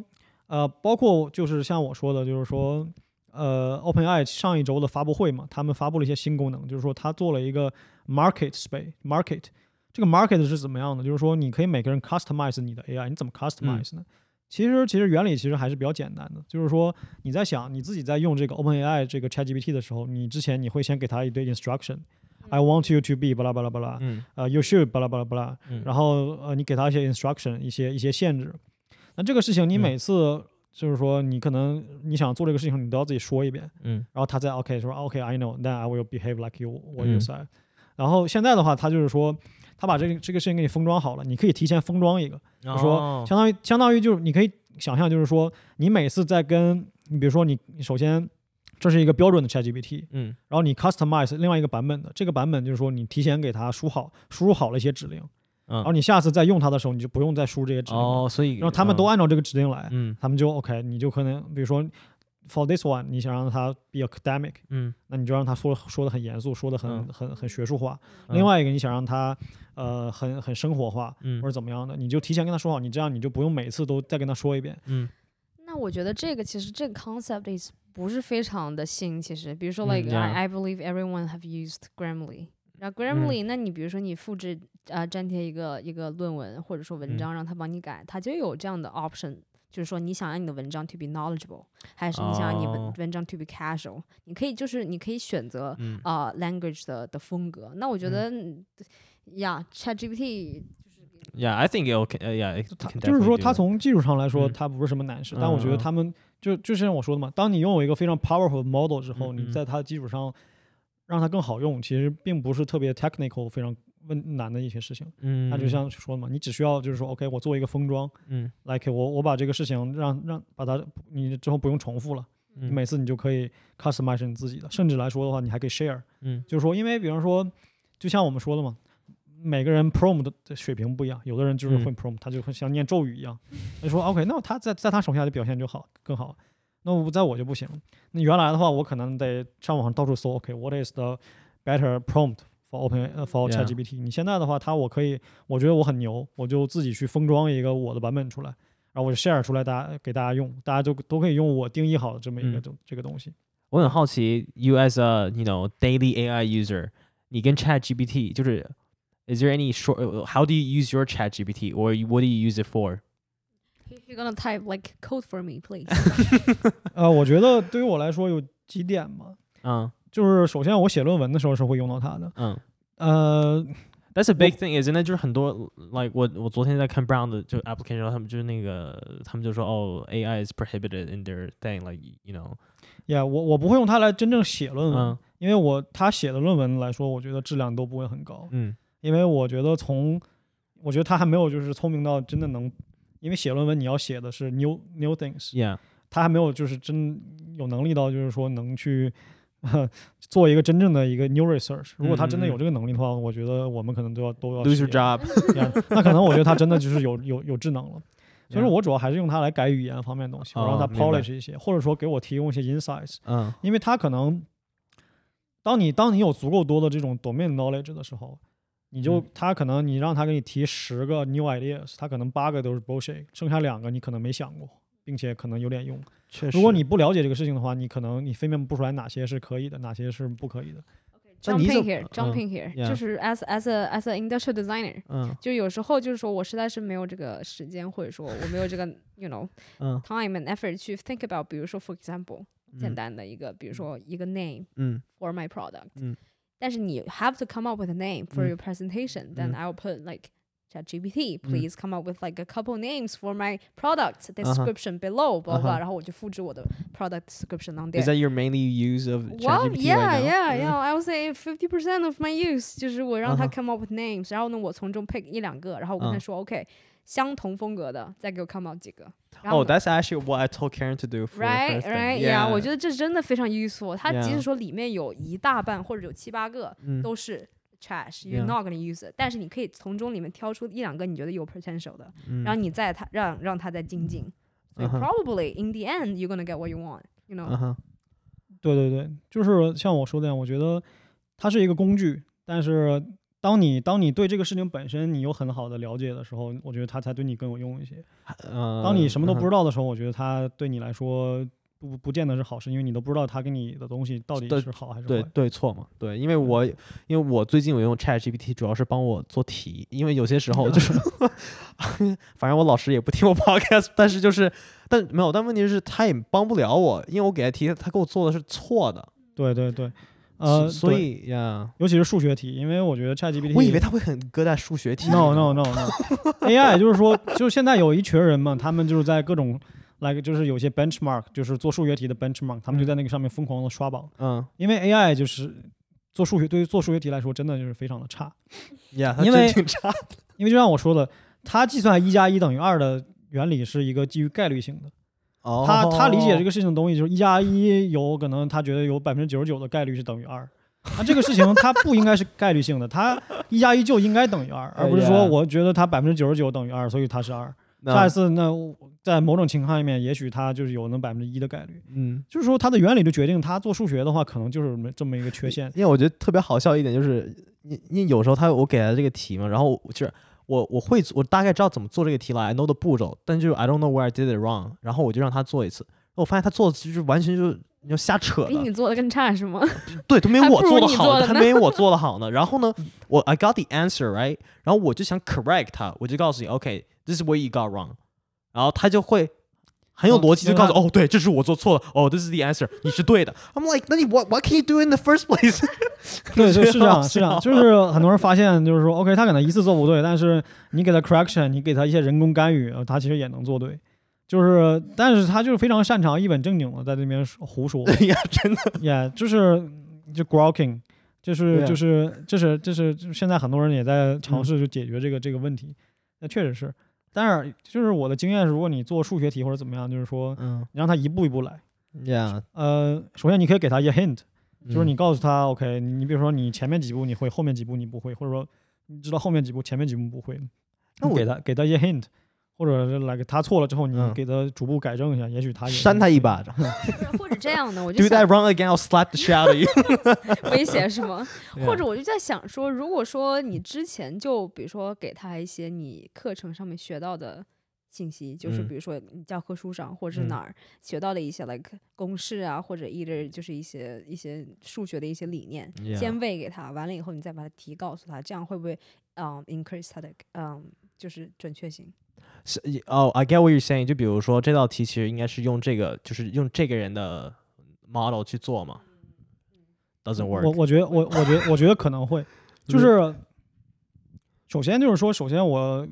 呃，包括就是像我说的，就是说，呃，OpenAI 上一周的发布会嘛，他们发布了一些新功能，就是说他做了一个 market space market。这个 market 是怎么样的？就是说，你可以每个人 customize 你的 AI，你怎么 customize 呢？其实，其实原理其实还是比较简单的，就是说你在想你自己在用这个 OpenAI 这个 ChatGPT 的时候，你之前你会先给他一堆 instruction，I want you to be 巴拉巴拉巴拉，嗯呃，you should 巴拉巴拉巴拉，嗯，然后呃，你给他一些 instruction，一些一些限制。那这个事情你嗯每次就是说，你可能你想做这个事情，你都要自己说一遍，嗯。然后他再 OK 说 OK，I、know，then I will behave like you what you 嗯。say、然后现在的话，他就是说，他把这个这个事情给你封装好了，你可以提前封装一个，就说哦。相当于相当于就是你可以想象，就是说你每次在跟你比如说你你首先这是一个标准的 ChatGPT，嗯。然后你 customize 另外一个版本的，这个版本就是说你提前给它输好输入好了一些指令，然后嗯你下次再用它的时候，你就不用再输这些指令了，哦，所以然后他们都按照这个指令来，嗯。他们就 OK，你就可能比如说 for this one，你想让它 be academic，嗯。那你就让他说说的很严肃，说的很、嗯。很很学术化。嗯。另外一个你想让他呃很很生活化嗯。或者怎么样的，你就提前跟他说好，你这样你就不用每次都再跟他说一遍。嗯。那我觉得这个其实这个 concept is 不是非常的新，其实。比如说嗯 like、I believe everyone have used Grammarly。然后 Grammarly，、那你比如说你复制呃粘贴一个一个论文或者说文嗯。章，让他帮你改，它就有这样的 option，就是说你想让你的文章 to be knowledgeable，还是你想让你文、哦。文章 to be casual，你可以就是你可以选择嗯。啊、language 的的风格。那我觉得呀、ChatGPT Yeah, I think uh, yeah, it can 就是说 that. 从技术上来说，嗯。它不是什么难事，但我觉得他们就就像我说的嘛，当你拥有一个非常 powerful model 之后，你在它的基础上让它更好用，其实并不是特别 technical 非常问难的一些事情。嗯，那就像说的嘛，你只需要就是说，OK，我做一个封装嗯，like 我我把这个事情让让把它你之后不用重复了。你嗯。每次你就可以 customize 你自己的，甚至来说的话，你还可以 share，嗯。就是说，因为比方说，就像我们说的嘛，每个人 prom 的的水平不一样，有的人就是会嗯 prom，、他就会像念咒语一样，他就说 OK，那他在在他手下的表现就好更好，那我在我就不行。那原来的话，我可能得上网上到处搜，OK，what、is the better prompt for open 呃 for Yeah. ChatGPT？你现在的话，它我可以，我觉得我很牛，我就自己去封装一个我的版本出来。然后我就 share 出来，大家给大家用，大家都都可以用我定义好的这么一个嗯东、这个东西。我很好奇，you as a you know daily AI user，你跟 Chat GPT 就是，is there any short? How do you use your Chat GPT, or you- what do you use it for? You're gonna type like code for me, please. 呃，我觉得对于我来说有几点嘛，嗯。就是首先我写论文的时候是会用到它的，嗯。呃，，That's a big thing, isn't it？就是很多 like 我我昨天在看 Brown 的就 application，然后他们就是那个他们就说哦，AI is prohibited in their thing, like you know，呀，我我不会用它来真正写论文，嗯。因为我他写的论文来说，我觉得质量都不会很高，嗯。因为我觉得从，我觉得他还没有就是聪明到真的能，因为写论文你要写的是 new new things，，Yeah，他还没有就是真有能力到就是说能去。做一个真正的一个 new research，如果他真的有这个能力的话，我觉得我们可能都要都要 lose your job，那可能我觉得他真的就是有有有智能了。所以说我主要还是用它来改语言方面的东西，我让它 polish 一些，或者说给我提供一些 insights，嗯。因为它可能，当你当你有足够多的这种 domain knowledge 的时候，你就嗯。他可能你让他给你提十个 new ideas，他可能八个都是 bullshit，剩下两个你可能没想过，并且可能有点用。确实，如果你不了解这个事情的话，你可能你分辨不出来哪些是可以的，哪些是不可以的。那 jump 你 in 怎 here, 么 jump 嗯 in here，、就是 as as a as a industrial designer，嗯。就有时候就是说我实在是没有这个时间，或者说我没有这个 you know 嗯。time and effort 去 think about，比如说 for example 简嗯单的一个，比如说一个 name 嗯。for my product，嗯但是你 have to come up with a name for 嗯 your presentation，then 嗯 I'll put like ChatGPT, 嗯 please come up with like a couple names for my product 啊哈 description below, blah 啊哈 blah，然后我就复制我的 product description on Is there. that your mainly use of Well, ChatGPT yeah, right now? yeah, yeah. I would say fifty percent of my use 就是我让他啊哈 come up with names，然后呢，我从中 pick 一两个，然后我跟他嗯说，OK， 相同风格的，再给我 come out 几个。哦 Oh, that's actually what I told Karen to do for Right, right, yeah，我觉得得这真的非常 useful。它即使说里面有一大半或者有七八个嗯都是 trash，you're not gonna use it，但是你可以从中里面挑出一两个你觉得有 potential 的，嗯然后你再它让让它再精进。所以嗯哼 probably in the end you're gonna get what you want，you know？嗯哼对对对，就是像我说的样，我觉得它是一个工具，但是当你当你对这个事情本身你有很好的了解的时候，我觉得它才对你更有用一些。呃当你什么都不知道，的时候，我觉得它对你来说不不见得是好事，因为你都不知道它给你的东西到底是好还是对坏。对错嘛，对，因为我因为我最近我用 Chat GPT 主要是帮我做题，因为有些时候就是，反正我老师也不听我 podcast，但是就是但没有，但问题是他也帮不了我，因为我给他题，他给我做的是错的，对对对，呃，所以呀，尤其是数学题，因为我觉得 ChatGPT，我以为他会很搁在数学题 no no no no，AI 就是说，就是现在有一群人嘛，他们就是在各种 like 就是有些 benchmark，就是做数学题的 benchmark，他们就在那个上面疯狂的刷榜，嗯。因为 AI 就是做数学对于做数学题来说真的就是非常的差，呀，为真挺差，因为就像我说的，它计算一加一等于二的原理是一个基于概率性的，哦他他理解这个事情的东西就是一加一有可能他觉得有百分之九十九的概率是等于二。那这个事情它不应该是概率性的，它一加一就应该等于二，而不是说我觉得它百分之九十九等于二，所以它是二。那下一次那在某种情况下面，也许它就是有那百分之一的概率。嗯。就是说它的原理就决定它做数学的话，可能就是这么一个缺陷。因为我觉得特别好笑一点就是，因因为有时候他我给他这个题嘛，然后就是我我会我大概知道怎么做这个题了，I know 的步骤，但就是 I don't know where I did it wrong，然后我就让他做一次，我发现他做的就是完全就是你就瞎扯的，比你做的更差是吗？对，都没我做的好呢，你做的呢还没有我 做的好呢。然后呢，我 I got the answer right，然后我就想 correct 他，我就告诉你，OK，this、is where you got wrong，然后他就会。很有哦逻辑，就告诉哦，对，这是我做错了，哦，this is the answer，你是对的。I'm like，那你 what what can you do in the first place？对，对，是这样，是这样，就是很多人发现，就是说，OK，他可能一次做不对，但是你给他 correction，你给他一些人工干预，呃他其实也能做对。就是，但是他就是非常擅长一本正经的在这边说胡说，对 呀，真的，也就是就 grokking，就是就是这是这是就是现在很多人也在尝试就解决这个这个问题，那确实是。但是就是我的经验是，如果你做数学题或者怎么样，就是说嗯你让他一步一步来。，Yeah，呃，首先你可以给他一个 hint，就是你嗯告诉他，OK，你你比如说你前面几步你会，后面几步你不会，或者说你知道后面几步前面几步不会，你那我给他给他一些 hint，或者是来个他错了之后，你嗯。给他逐步改正一下，也许他也扇他一巴掌。或者这样的，我就，Do 想 that wrong again, I'll slap the shit out of you. 威胁是吗？或者我就在想说，如果说你之前就比如说给他一些你课程上面学到的信息，就是嗯。比如说你教科书上或者是嗯。哪儿学到的一些 like 公式啊，或者 either 就是一些一些数学的一些理念先喂给他，完了以后你再把它题告诉他，这样会不会嗯 increase 他的嗯就是准确性？是哦、i get what you're saying。就比如说这道题其实应该是用这个，就是用这个人的 model 去做嘛，doesn't 我 work。我我觉得我我觉得我觉得可能会，就就是首先就是说，首先我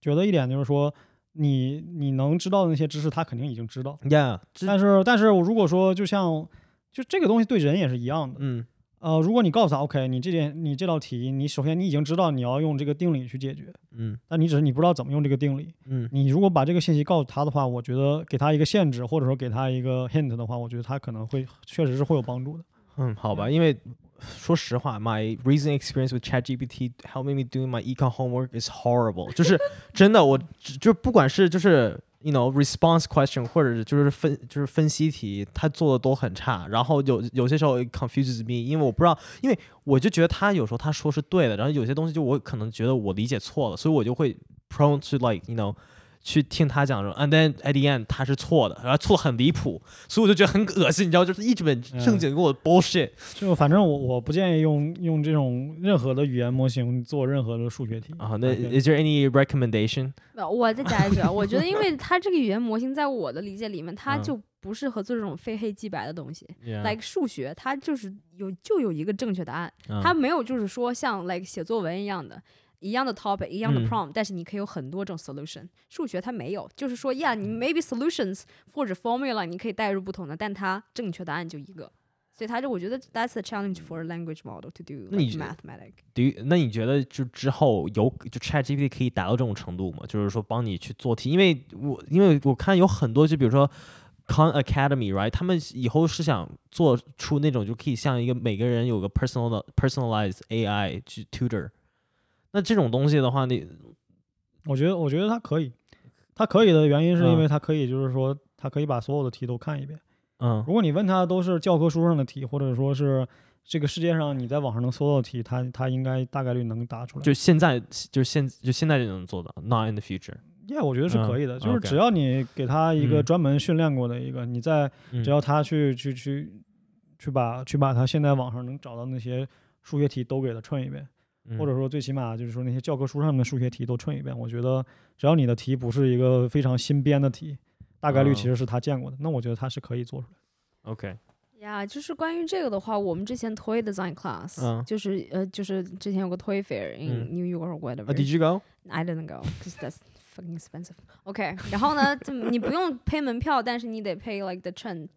觉得一点就是说，你你能知道的那些知识，他肯定已经知道。Yeah，这但是但是我如果说就像就这个东西对人也是一样的，嗯呃，如果你告诉他 OK，你这件你这道题，你首先你已经知道你要用这个定理去解决，嗯但你只是你不知道怎么用这个定理。嗯你如果把这个信息告诉他的话，我觉得给他一个限制，或者说给他一个 hint 的话，我觉得他可能会确实是会有帮助的。嗯，好吧，因为说实话，my recent experience with ChatGPT helping me doing my econ homework is horrible。就是真的，我只就不管是就是 you know response question 或者就是分就是分析题，他做的都很差。然后有有些时候 confuses me，因为我不知道，因为我就觉得他有时候他说是对的，然后有些东西就我可能觉得我理解错了，所以我就会 prone to like you know。去听他讲说，and then at the end 他是错的，然后错得很离谱，所以我就觉得很恶心，你知道，就是一本正经给我 bullshit。就反正我我不建议用用这种任何的语言模型做任何的数学题啊，那 is there any recommendation？呃我再加一句啊，我觉得因为它这个语言模型在我的理解里面，它嗯就不适合做这种非黑即白的东西。Like 数学，它就是有就有一个正确答案，嗯它没有就是说像 like 写作文一样的。一样的 topic，一样的嗯 prompt，、但是你可以有很多种 solution。数学它没有，就是说呀，你 maybe solutions 或者 formula 你可以带入不同的，但它正确答案就一个。所以它就我觉得 that's the challenge for a language model to do mathematics。对于那你觉得就之后有就 ChatGPT 可以达到这种程度吗？就是说帮你去做题，因为我因为我看有很多就比如说 Khan Academy，right，他们以后是想做出那种就可以像一个每个人有个 personal 的 personalized AI 去 tutor。那这种东西的话，你我觉得我觉得它可以，它可以的原因是因嗯为它可以就是说它可以把所有的题都看一遍。嗯如果你问他都是教科书上的题，或者说是这个世界上你在网上能搜到的题，他他应该大概率能答出来。就现在就现就现在就能做到，not in the future。yeah，我觉得是可以的，嗯就是只要你给他一个嗯专门训练过的一个，你在嗯只要他去去去去把去把他现在网上能找到那些数学题都给他串一遍，嗯或者说最起码就是说那些教科书上面的数学题都串一遍。我觉得只要你的题不是一个非常新编的题，大概率其嗯实是他见过的，那我觉得他是可以做出来。OK，呀就是关于这个的话，我们之前 toy design class，、嗯就是呃，就是之前有个 toy fair in 嗯 New York or whatever、啊，Did you go？I didn't go because that's fucking expensive. OK，然后呢，这么你不用 pay 门票，但是你得 pay like the train。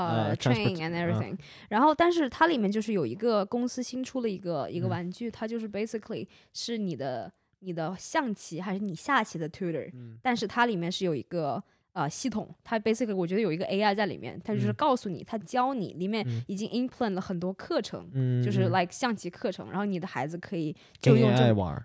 呃、呃 train and 嗯。everything，、然后但是它里面就是有一个公司新出了一个一个嗯。玩具，它就是 basically 是你的你的象棋还是你下棋的 tutor，、嗯。但是它里面是有一个呃系统，它 basically 我觉得有一个 AI 在里面，它就是嗯。告诉你，它教你，里面嗯。已经 implement 了很多课程，嗯，就是 like 象棋课程，然后你的孩子可以就用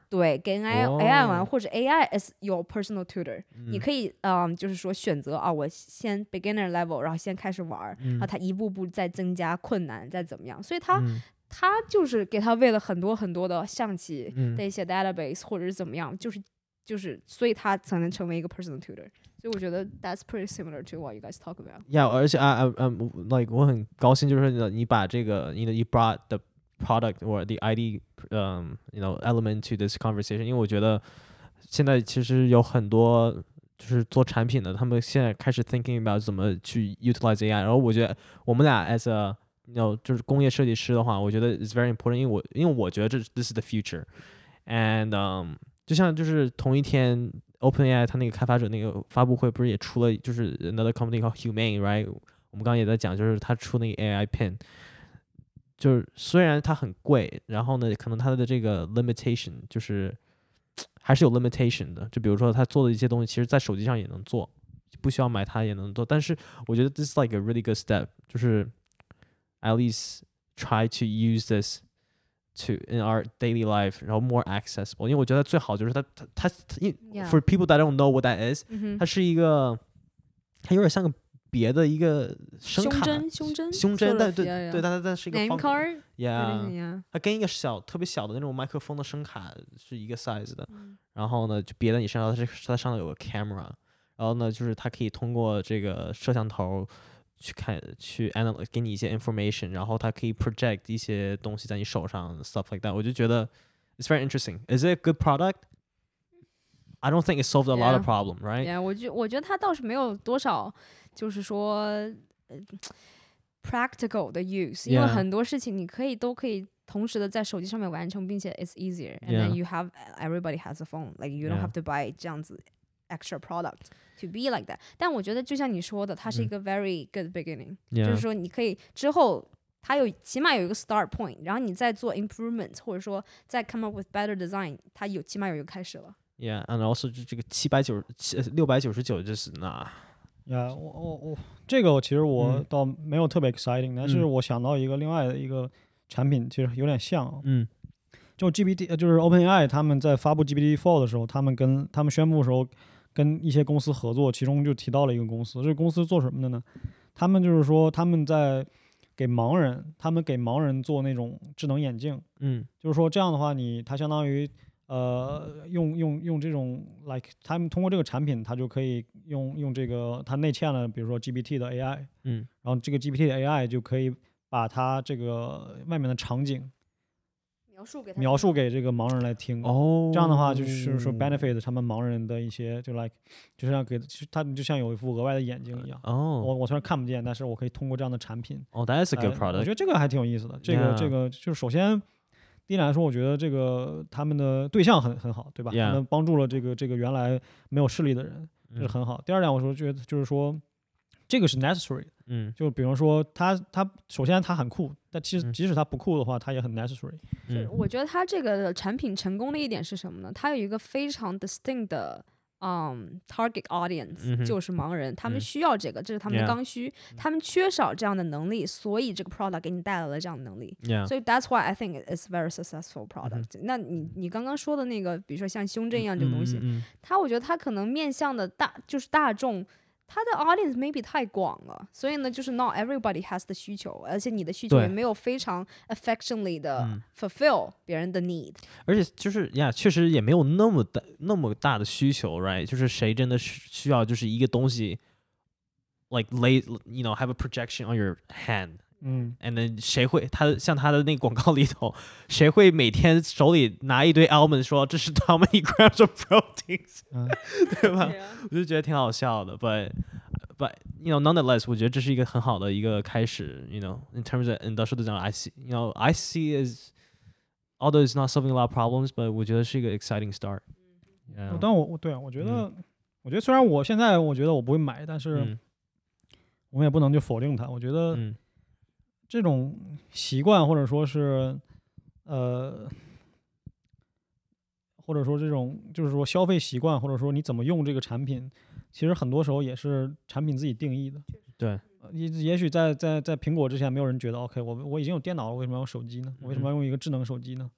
对跟 AI、AI 玩，哦或者 AI as your personal tutor，、你嗯。可以嗯就是说选择啊，我先 beginner level，然后先开始玩儿，然嗯。后它一步步再增加困难，再怎么样，所以它、嗯。它就是给他喂了很多很多的象棋嗯。的一些 database 或者是怎么样，就是就是，所以他才能成为一个 personal tutor。所以我觉得 that's pretty similar to what you guys talk about。 Yeah，而且啊啊嗯，like 我很高兴，就是你你把这个你的 you brought the product or the ID um you know element to this conversation，因为我觉得现在其实有很多就是做产品的，他们现在开始 thinking about 怎么去 utilize AI，然后我觉得我们俩 as a you know 就是工业设计师的话，我觉得 is very important，因为我因为我觉得这 this is the future，and um 就像就是同一天 OpenAI 它那个开发者那个发布会不是也出了，就是 another company called Humane，right？我们刚刚也在讲，就是它出那个 AI pen，就是虽然它很贵，然后呢，可能它的这个 limitation 就是还是有 limitation 的。就比如说它做的一些东西，其实在手机上也能做，不需要买它也能做。但是我觉得 this is like a really good step，就是 at least try to use this to in our daily life 然后 more accessible 因为我觉得最好就是它它它因 for people that don't know what that is 它是一个它有点像个别的一个胸针胸针但对对但它它是一个 yeah，它跟一个小特别小的那种麦克风的声卡是一个 size 的然后呢就别在你身上它是它上头有个 camera 然后呢就是它可以通过这个摄像头去看去 analyze 给你一些 information，然后它可以 project 一些东西在你手上 stuff like that，我就觉得 it's very interesting. Is it a good product? I don't think it solved a lot of Yeah. problem, right? Yeah，我觉我觉得它倒是没有多少，就是说呃 practical 的 use，因为 Yeah 很多事情你可以都可以同时的在手机上面完成，并且 it's easier，and Yeah then you have everybody has a phone，like you don't Yeah have to buy 这样子 extra product to be like that。但我觉得就像你说的，它是一嗯个 very good beginning，、Yeah. 就是说你可以之后。它有起码有一个 start point，然后你再做 improvement，或者说再 come up with better design，它有起码有一个开始了。Yeah, and also 就这个七百九十七六百九十九，就是那呀，我我我这个其实我嗯倒没有特别 exciting，、但是嗯我想到一个另外的一个产品，其实有点像啊，嗯就 GPT，呃就是 OpenAI 他们在发布 GPT-4 的时候，他们跟他们宣布的时候，跟一些公司合作，其中就提到了一个公司，这个公司做什么的呢？他们就是说他们在给盲人，他们给盲人做那种智能眼镜，嗯就是说这样的话你，它相当于呃用用用这种 like 他们通过这个产品，它就可以用用这个它内嵌了，比如说 GPT 的 AI，嗯然后这个 GPT 的 AI 就可以把它这个外面的场景描述给他描述给这个盲人来听。哦这样的话，就是说 benefit 他们盲人的一些，就 like 就像给，就他们就像有一副额外的眼睛一样。哦我我虽然看不见，但是我可以通过这样的产品，哦，That is a good 我觉 product。得这个还挺有意思的。这个这个就是首先，第一来说，我觉得这个他们的对象很很好，对吧他们帮助了这个这个原来没有视力的人，这是嗯很好。第二点，我说觉得就是说，这个是 necessary。嗯就比如说他他首先他很酷，但其实嗯即使他不酷的话，他也很 necessary。嗯我觉得它这个产品成功的一点是什么呢？它有一个非常 distinct 的。嗯、t a r g e t audience、嗯就是盲人，他们嗯需要这个，这是他们的刚需，他们缺少这样的能力，所以这个 product 给你带来了这样的能力。，Yeah，所以 that's why I think it's very successful 嗯 product、那你你刚刚说的那个，比如说像胸针一样这个东西，嗯它我觉得它可能面向的大就是大众，它的 audience maybe 太广了，所以呢，就是 not everybody has 的需求，而且你的需求也对没有非常 affectionately 的嗯 fulfill 别人的 need。而且就是呀，确实也没有那么大那么大的需求，right？就是谁真的需需要就是一个东西，like lay you know have a projection on your hand。 嗯， and then 谁会他像他的那个广告里头，谁会每天手里拿一堆 almond 说这是 how many grams of proteins，嗯对吧？我就觉得挺好笑的，but but you know nonetheless，我觉得这是一个很好的一个开始，you know in terms of industrial design，I see you know I see is although it's not solving a lot of problems，but 我觉得是一个 exciting start。Yeah，但我我对啊，我觉得、我觉得虽然我现在我觉得我不会买，但是嗯我们也不能就否定它。我觉得嗯 这种习惯或者说是呃。或者说这种就是说消费习惯，或者说你怎么用这个产品，其实很多时候也是产品自己定义的。对，呃也也许在在在苹果之前，没有人觉得 OK，我我已经有电脑了，为什么要用手机呢？我为什么要用一个智能手机呢？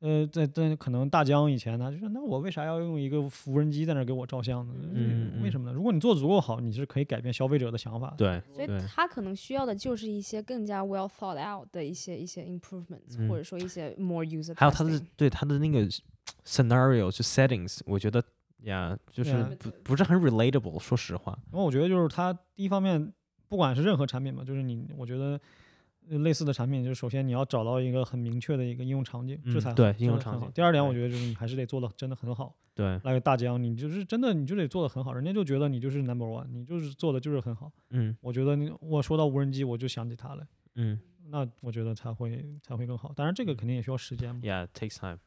呃，在在可能大疆以前他就说，那我为啥要用一个无人机在那儿给我照相呢？嗯嗯为什么呢？如果你做的足够好，你是可以改变消费者的想法的。对所以对他可能需要的就是一些更加 well thought out 的一些一些 improvements，、嗯或者说一些 more user。还有他的对他的那个 scenario 就 settings，我觉得呀，就是对不不是很 relatable，说实话。然后我觉得就是它第一方面，不管是任何产品吧，就是你，我觉得呃类似的产品，就是首先你要找到一个很明确的一个应用场景，这嗯才好对应用场景第二点，我觉得就是你还是得做的真的很好。对，那个大疆，你就是真的，你就得做的很好，人家就觉得你就是 number one，你就是做的就是很好。嗯我觉得你我说到无人机，我就想起它来，嗯那我觉得才会才会更好。当然，这个肯定也需要时间嘛。，Yeah, it takes time.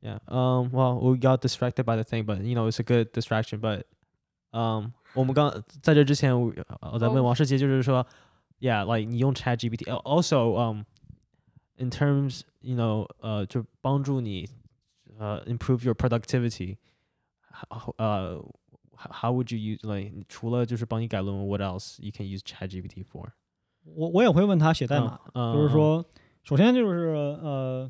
Yeah. Um. Well, we got distracted by the thing, but you know, it's a good distraction. But um, 我们刚在这之前，我我在问哦王世杰，就是说 ，Yeah, like 你用 Chat GPT. Uh, Also, um, in terms, you know, 呃，就帮助你呃 improve your productivity. How 呃 how would you use like 除了就是帮你改论文，what else you can use Chat GPT for? 我我也会问他写代码，嗯，就是说，首先就是呃，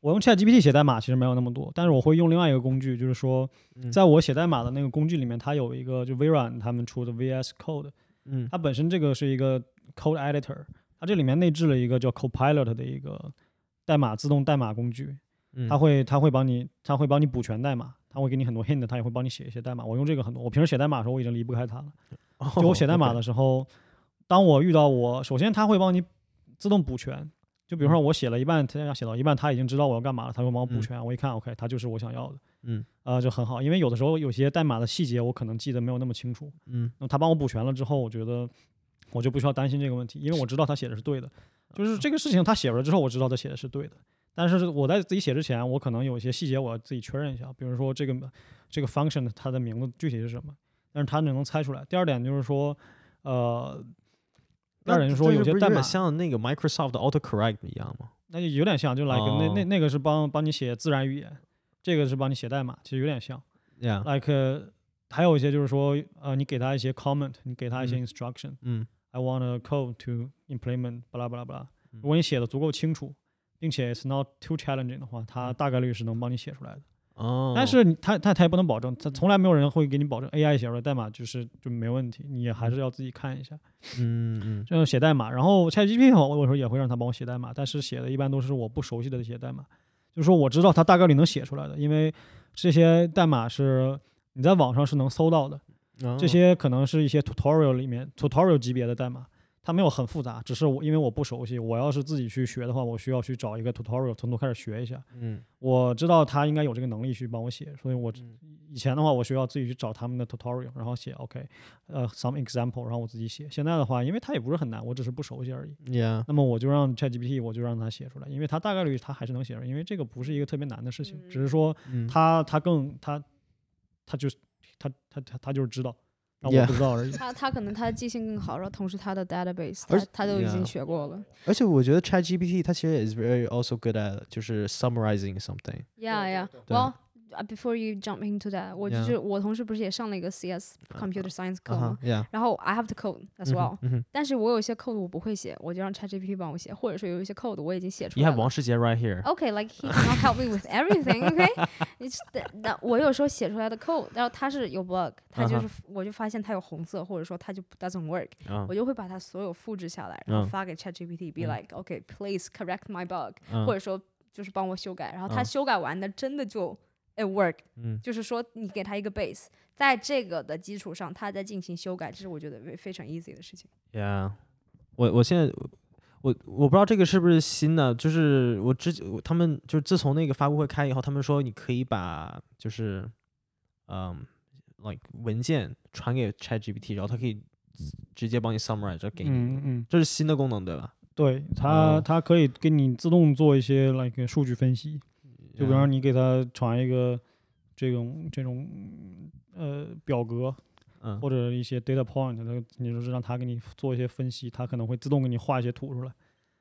我用 Chat GPT 写代码其实没有那么多，但是我会用另外一个工具，就是说，嗯在我写代码的那个工具里面，它有一个就微软他们出的 VS Code，嗯它本身这个是一个 code editor，它这里面内置了一个叫 Copilot 的一个代码自动代码工具，嗯它会它会帮你它会帮你补全代码，它会给你很多 hint，它也会帮你写一些代码。我用这个很多，我平时写代码的时候我已经离不开它了。就我写代码的时候，当我遇到我，首先它会帮你自动补全。就比如说我写了一半，它写到一半，它已经知道我要干嘛了，它会帮我补嗯全。我一看，OK，它就是我想要的，嗯呃，就很好。因为有的时候有些代码的细节我可能记得没有那么清楚，嗯那么他帮我补全了之后，我觉得我就不需要担心这个问题，因为我知道他写的是对的。就是这个事情他写出来之后，我知道他写的是对的。但是我在自己写之前，我可能有一些细节我要自己确认一下，比如说这个这个 function 它的名字具体是什么，但是他能猜出来。第二点就是说，呃，第二点就是说有些代码，像那个 Microsoft 的 AutoCorrect 一样吗？那就有点像，就 like、那那哦那个是帮帮你写自然语言，这个是帮你写代码，其实有点像。Yeah，like 还有一些就是说，呃，你给他一些 comment，你给他一些嗯 instruction，、嗯 I want a code to implement 巴拉巴拉巴拉。嗯如果你写的足够清楚，并且 it's not too challenging 的话，它嗯大概率是能帮你写出来的。哦，但是你它它它也不能保证，它从来没有人会给你保证 AI 写出来代码就是就没问题，你还是要自己看一下。嗯嗯这样写代码，然后 ChatGPT 我有时候也会让它帮我写代码，但是写的一般都是我不熟悉的一些代码，就是说我知道它大概率能写出来的，因为这些代码是你在网上是能搜到的。嗯，这些可能是一些 tutorial 里面 tutorial 级别的代码，它没有很复杂，只是我因为我不熟悉，我要是自己去学的话，我需要去找一个 tutorial 从头开始学一下。嗯我知道他应该有这个能力去帮我写，所以我嗯以前的话，我需要自己去找他们的 tutorial，然后写 OK，呃，some example，然后我自己写。现在的话，因为它也不是很难，我只是不熟悉而已。，Yeah，那么我就让 ChatGPT，我就让它写出来，因为它大概率它还是能写出来，因为这个不是一个特别难的事情，只是说嗯它它更它它就是它它它它就是知道，我不知道而已。他他可能他的记性更好，然后同时他的 database 他他都已经学过了。而且我觉得 ChatGPT 它其实 is very also good at 就是 summarizing something。Yeah, yeah. 对 Well, uh, before you jump into that，我就 Yeah 是我同事不是也上了一个 CS computer science 课吗？，Yeah，然后 I have to code as 嗯 well，、但是我有一些 code 我不会写，我就让 ChatGPT 帮我写，或者说有一些 code 我已经写出 You 来 have 了。王世杰 right here. Okay, like he cannot help me with everything. Okay, 那我有时候写出来的 code，然后它是有 bug，它就啊是、我就发现它有红色，或者说它就 doesn't work，、嗯我就会把它所有复制下来，然后嗯发给 ChatGPT，be、嗯 like, okay, please correct my bug，、嗯或者说就是帮我修改，然后它嗯修改完的真的就 it work，嗯就是说你给它一个 base，在这个的基础上，它再进行修改，这是我觉得非非常 easy 的事情。Yeah，我我现在我我不知道这个是不是新的，就是我之我他们就是自从那个发布会开以后，他们说你可以把就是嗯、like 文件传给 ChatGPT，然后它可以直接帮你 summarize 这给你，嗯嗯，这是新的功能对吧？对，它哦它可以给你自动做一些 like 数据分析，就比方说你给它传一个这种这种呃表格嗯或者一些 data point，它你就是让它给你做一些分析，它可能会自动给你画一些图出来，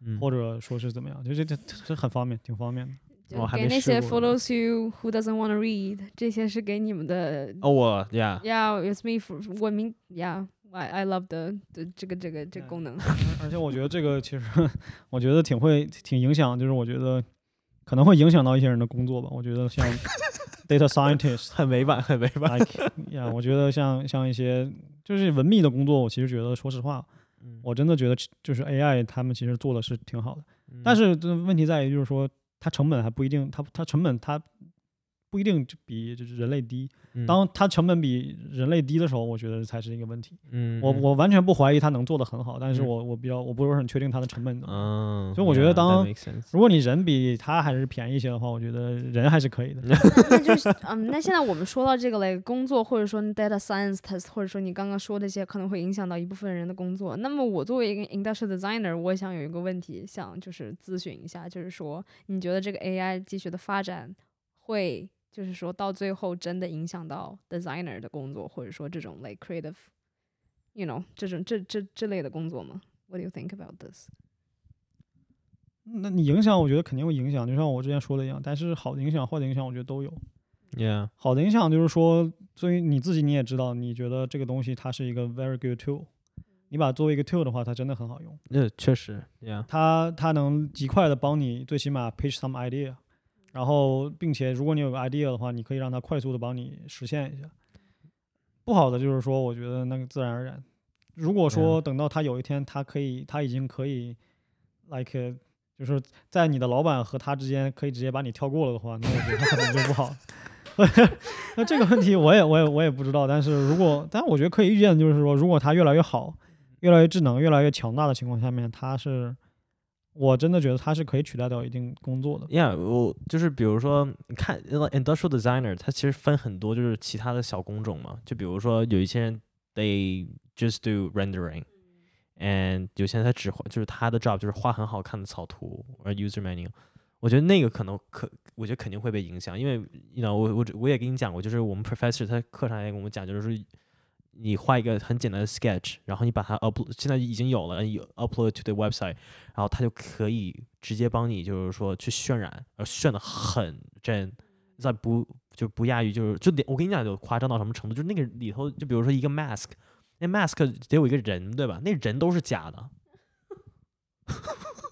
嗯或者说是怎么样，就这这这很方便，挺方便的。给那些 follows you who doesn't want to read，这些是给你们的。哦我 Yeah Yeah, it's me for 我明 Yeah, I I love the 的这个这个这个功能。而且我觉得这个其实 我觉得挺会挺影响，就是我觉得可能会影响到一些人的工作吧。我觉得像 data scientist 很委婉很委婉呀，我觉得像像一些就是文秘的工作，我其实觉得说实话，嗯我真的觉得就是 AI 他们其实做的是挺好的，嗯但是这问题在于就是说它成本还不一定，它它成本它不一定就比就是人类低。嗯当它成本比人类低的时候，我觉得才是一个问题。嗯嗯我我完全不怀疑它能做得很好，但是嗯我我比较我不是很确定它的成本怎么样。嗯，所以我觉得当如果你人比它还是便宜一些的话，我觉得人还是可以的。那那就是嗯，那现在我们说到这个嘞，工作或者说 data science test，或者说你刚刚说这些可能会影响到一部分人的工作。那么我作为一个 industrial designer，我想有一个问题想就是咨询一下，就是说你觉得这个 AI 继续的发展会就是说到最后真的影响到 designer 的工作，或者说这种 like creative，you know 这种这这这类的工作吗？What do you think about this？那你影响，我觉得肯定会影响，就像我之前说的一样。但是好的影响、坏的影响，我觉得都有。Yeah 好的影响就是说，作为你自己你也知道，你觉得这个东西它是一个 very good tool，你把它作为一个 tool 的话，它真的很好用。呃确实 Yeah 它它能极快的帮你最起码 pitch some idea，然后并且如果你有个 idea 的话，你可以让它快速的帮你实现一下。不好的就是说，我觉得那个自然而然。如果说等到他有一天他可以，他已经可以，like 就是在你的老板和他之间可以直接把你跳过了的话，那我觉得可能就不好。那这个问题我也我也我也不知道，但是如果但我觉得可以预见的，就是说如果他越来越好，越来越智能、越来越强大的情况下面，它是，我真的觉得它是可以取代掉一定工作的。Yeah，我就是比如说，你看呃 industrial designer，它其实分很多就是其他的小工种嘛，就比如说有一些人 they just do rendering，and 有些人他只画就是他的 job 就是画很好看的草图或者 user manual，我觉得那个可能可，我觉得肯定会被影响，因为 you know 我我我也跟你讲过，就是我们 professor 他课上也跟我们讲，就是说你画一个很简单的 sketch，然后你把它 up，现在已经有了，有 upload to the website，然后它就可以直接帮你就是说去渲染，而渲的很真，在不就不亚于就是就连我跟你讲就夸张到什么程度，就是那个里头就比如说一个 mask，那 mask 得有一个人对吧？那人都是假的，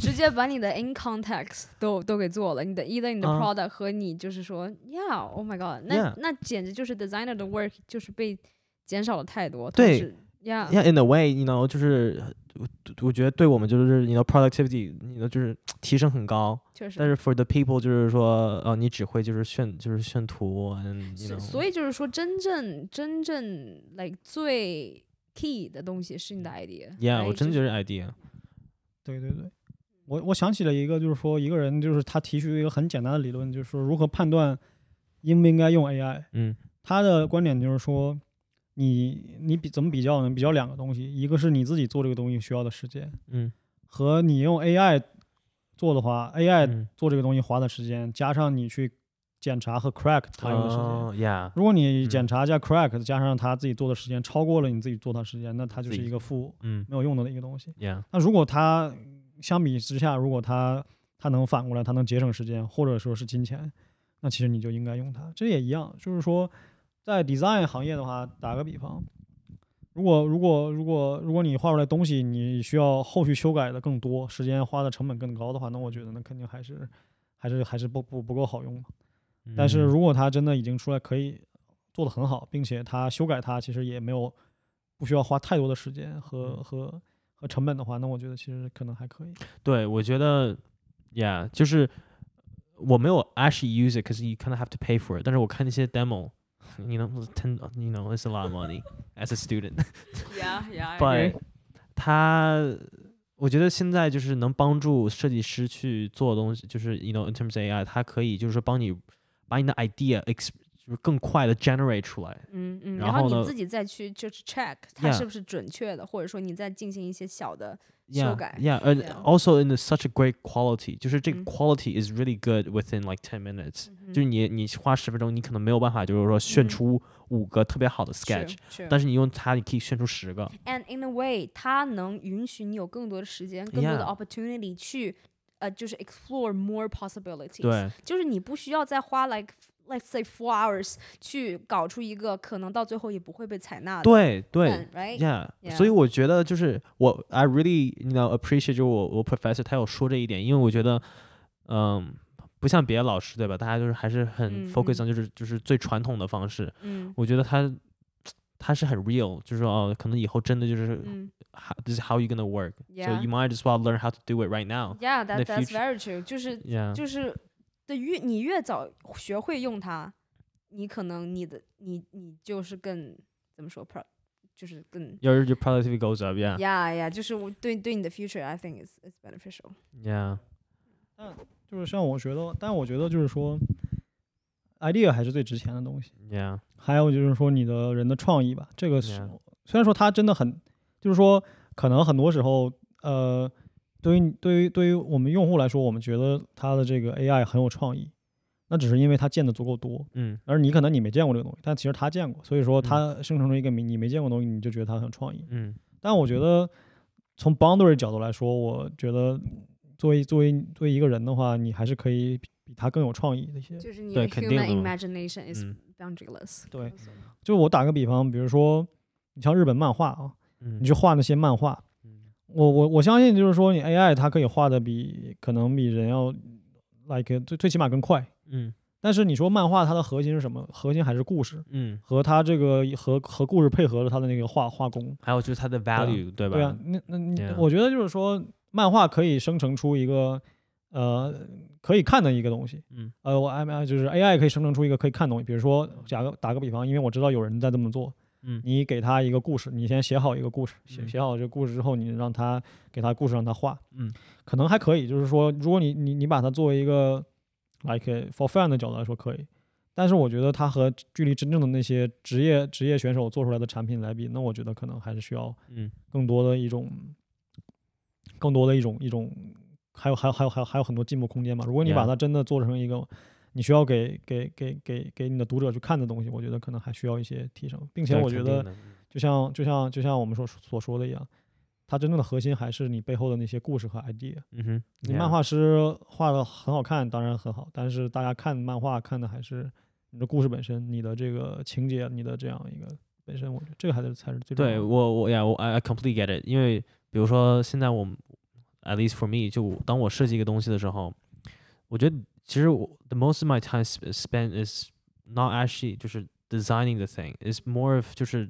直接把你的 in context 都都给做了，你的 either 你的啊 product 和你就是说，yeah，oh my god，那 Yeah 那简直就是 designer 的 work 就是被减少了太多。对同时，yeah，Yeah, in a way, you know，就是我我觉得对我们就是你的 productivity，你的就是提升很高。确实。但是 for the people 就是说，呃，你只会就是炫就是炫图，and you 所 know，所以就是说，真正真正 like 最 key 的东西是你的 idea。yeah，我真的觉得 idea，对对对，我我想起了一个，就是说一个人就是他提出一个很简单的理论，就是说如何判断应不应该用 AI。嗯他的观点就是说，你你比怎么比较呢？比较两个东西，一个是你自己做这个东西需要的时间，嗯和你用 AI 做的话，AI 嗯做这个东西花的时间，加上你去检查和 crack 他用的时间。哦，Yeah，如果你嗯检查加 crack 加上他自己做的时间超过了你自己做的时间，那它就是一个负嗯没有用的一个东西。，Yeah，那如果它相比之下，如果它它能反过来，它能节省时间或者说是金钱，那其实你就应该用它。这也一样，就是说在 design 行业的话，打个比方，如果如果如果如果你画出来东西，你需要后续修改的更多，时间花的成本更高的话，那我觉得那肯定还是还是还是不不不够好用嘛。但是嗯如果它真的已经出来可以做得很好，并且它修改它其实也没有不需要花太多的时间和嗯和和成本的话，那我觉得其实可能还可以。对，我觉得，Yeah，就是我没有 actually use it because you kind of have to pay for it。但是我看那些 demo，you know，ten，you know，it's a lot of money as a student。Yeah, yeah. But 它，我觉得现在就是能帮助设计师去做东西，就是 you know in terms of AI，它可以就是说帮你把你的 idea ex 就是更快的 generate 出来。嗯嗯，然后呢然后你自己再去就是 check 它 Yeah 是不是准确的，或者说你再进行一些小的修 Yeah, 改。 yeah, and Yeah. also in a, such a great quality，就是这个嗯 quality is really good within like ten minutes，、嗯就是你你花十分钟，你可能没有办法就是说炫嗯出五个特别好的 sketch，、是但是你用它，你可以炫出十个。 And in a way，它能允许你有更多的时间、更多的 Yeah. opportunity 去 呃，就是 explore more possibilities。，对就是你不需要再花 like let's say four hours 去搞出一个可能到最后也不会被采纳的。对对嗯，right？，Yeah，Yeah. 所以我觉得就是我 I really you know appreciate 就是我我 professor 他有说这一点，因为我觉得嗯。不像别的老师对吧？大家就是还是很嗯 focus 嗯 on 就是就是最传统的方式。嗯我觉得他他是很 real，就是说哦，可能以后真的就是嗯 how, this is how you gonna work. So，Yeah。you might as well learn how to do it right now.，Yeah，the that that's very true。就是 Yeah. 就是的越你越早学会用它，你可能你的你你就是更怎么说 pro，就是更 Your your productivity goes up. Yeah. yeah yeah，就是我对对你的 future I think is is beneficial。Yeah. 但就是像我觉得，但我觉得就是说，idea 还是最值钱的东西。Yeah. 还有就是说你的人的创意吧，这个.虽然说它真的很，就是说可能很多时候，呃，对于对于对于我们用户来说，我们觉得它的这个 AI 很有创意，那只是因为它见的足够多，嗯而你可能你没见过这个东西，但其实他见过，所以说嗯它生成出一个你你没见过的东西，你就觉得它很有创意。嗯但我觉得从 boundary 角度来说，我觉得作为作为作为一个人的话，你还是可以比比他更有创意的一些。就是你的对肯定 human imagination is 嗯 boundaryless。对，就我打个比方，比如说你像日本漫画啊，嗯你去画那些漫画，嗯我我我相信就是说你 AI 它可以画的比可能比人要 like 最最起码更快。嗯但是你说漫画它的核心是什么？核心还是故事嗯，和它这个和和故事配合了它的那个画画工。还有就是它的 value，对吧？对啊，那那你我觉得就是说，漫画可以生成出一个呃可以看的一个东西。嗯呃，我 M I 就是 AI 可以生成出一个可以看的东西。比如说，假个打个比方，因为我知道有人在这么做，嗯你给他一个故事，你先写好一个故事，写嗯写好这个故事之后，你让他给他故事让他画，嗯可能还可以。就是说，如果你你你把它作为一个 like for fun 的角度来说可以，但是我觉得它和距离真正的那些职业职业选手做出来的产品来比，那我觉得可能还是需要嗯更多的一种，更多的一种一种，还有还有还有还有还有很多进步空间嘛。如果你把它真的做成一个你需要给给给给给你的读者去看的东西，我觉得可能还需要一些提升，并且我觉得就像就像就像我们所所说的一样，它真正的核心还是你背后的那些故事和 idea。嗯哼，你漫画师画的很好看，当然很好，但是大家看漫画看的还是你的故事本身，你的这个情节，你的这样一个本身，我觉得这个还是才是最重要对的。我我呀，我 I I completely get it。因为比如说现在我们 at least for me，就当我设计一个东西的时候，我觉得其实我 the most of my time sp- spent is not actually 就是 designing the thing, is more of 就是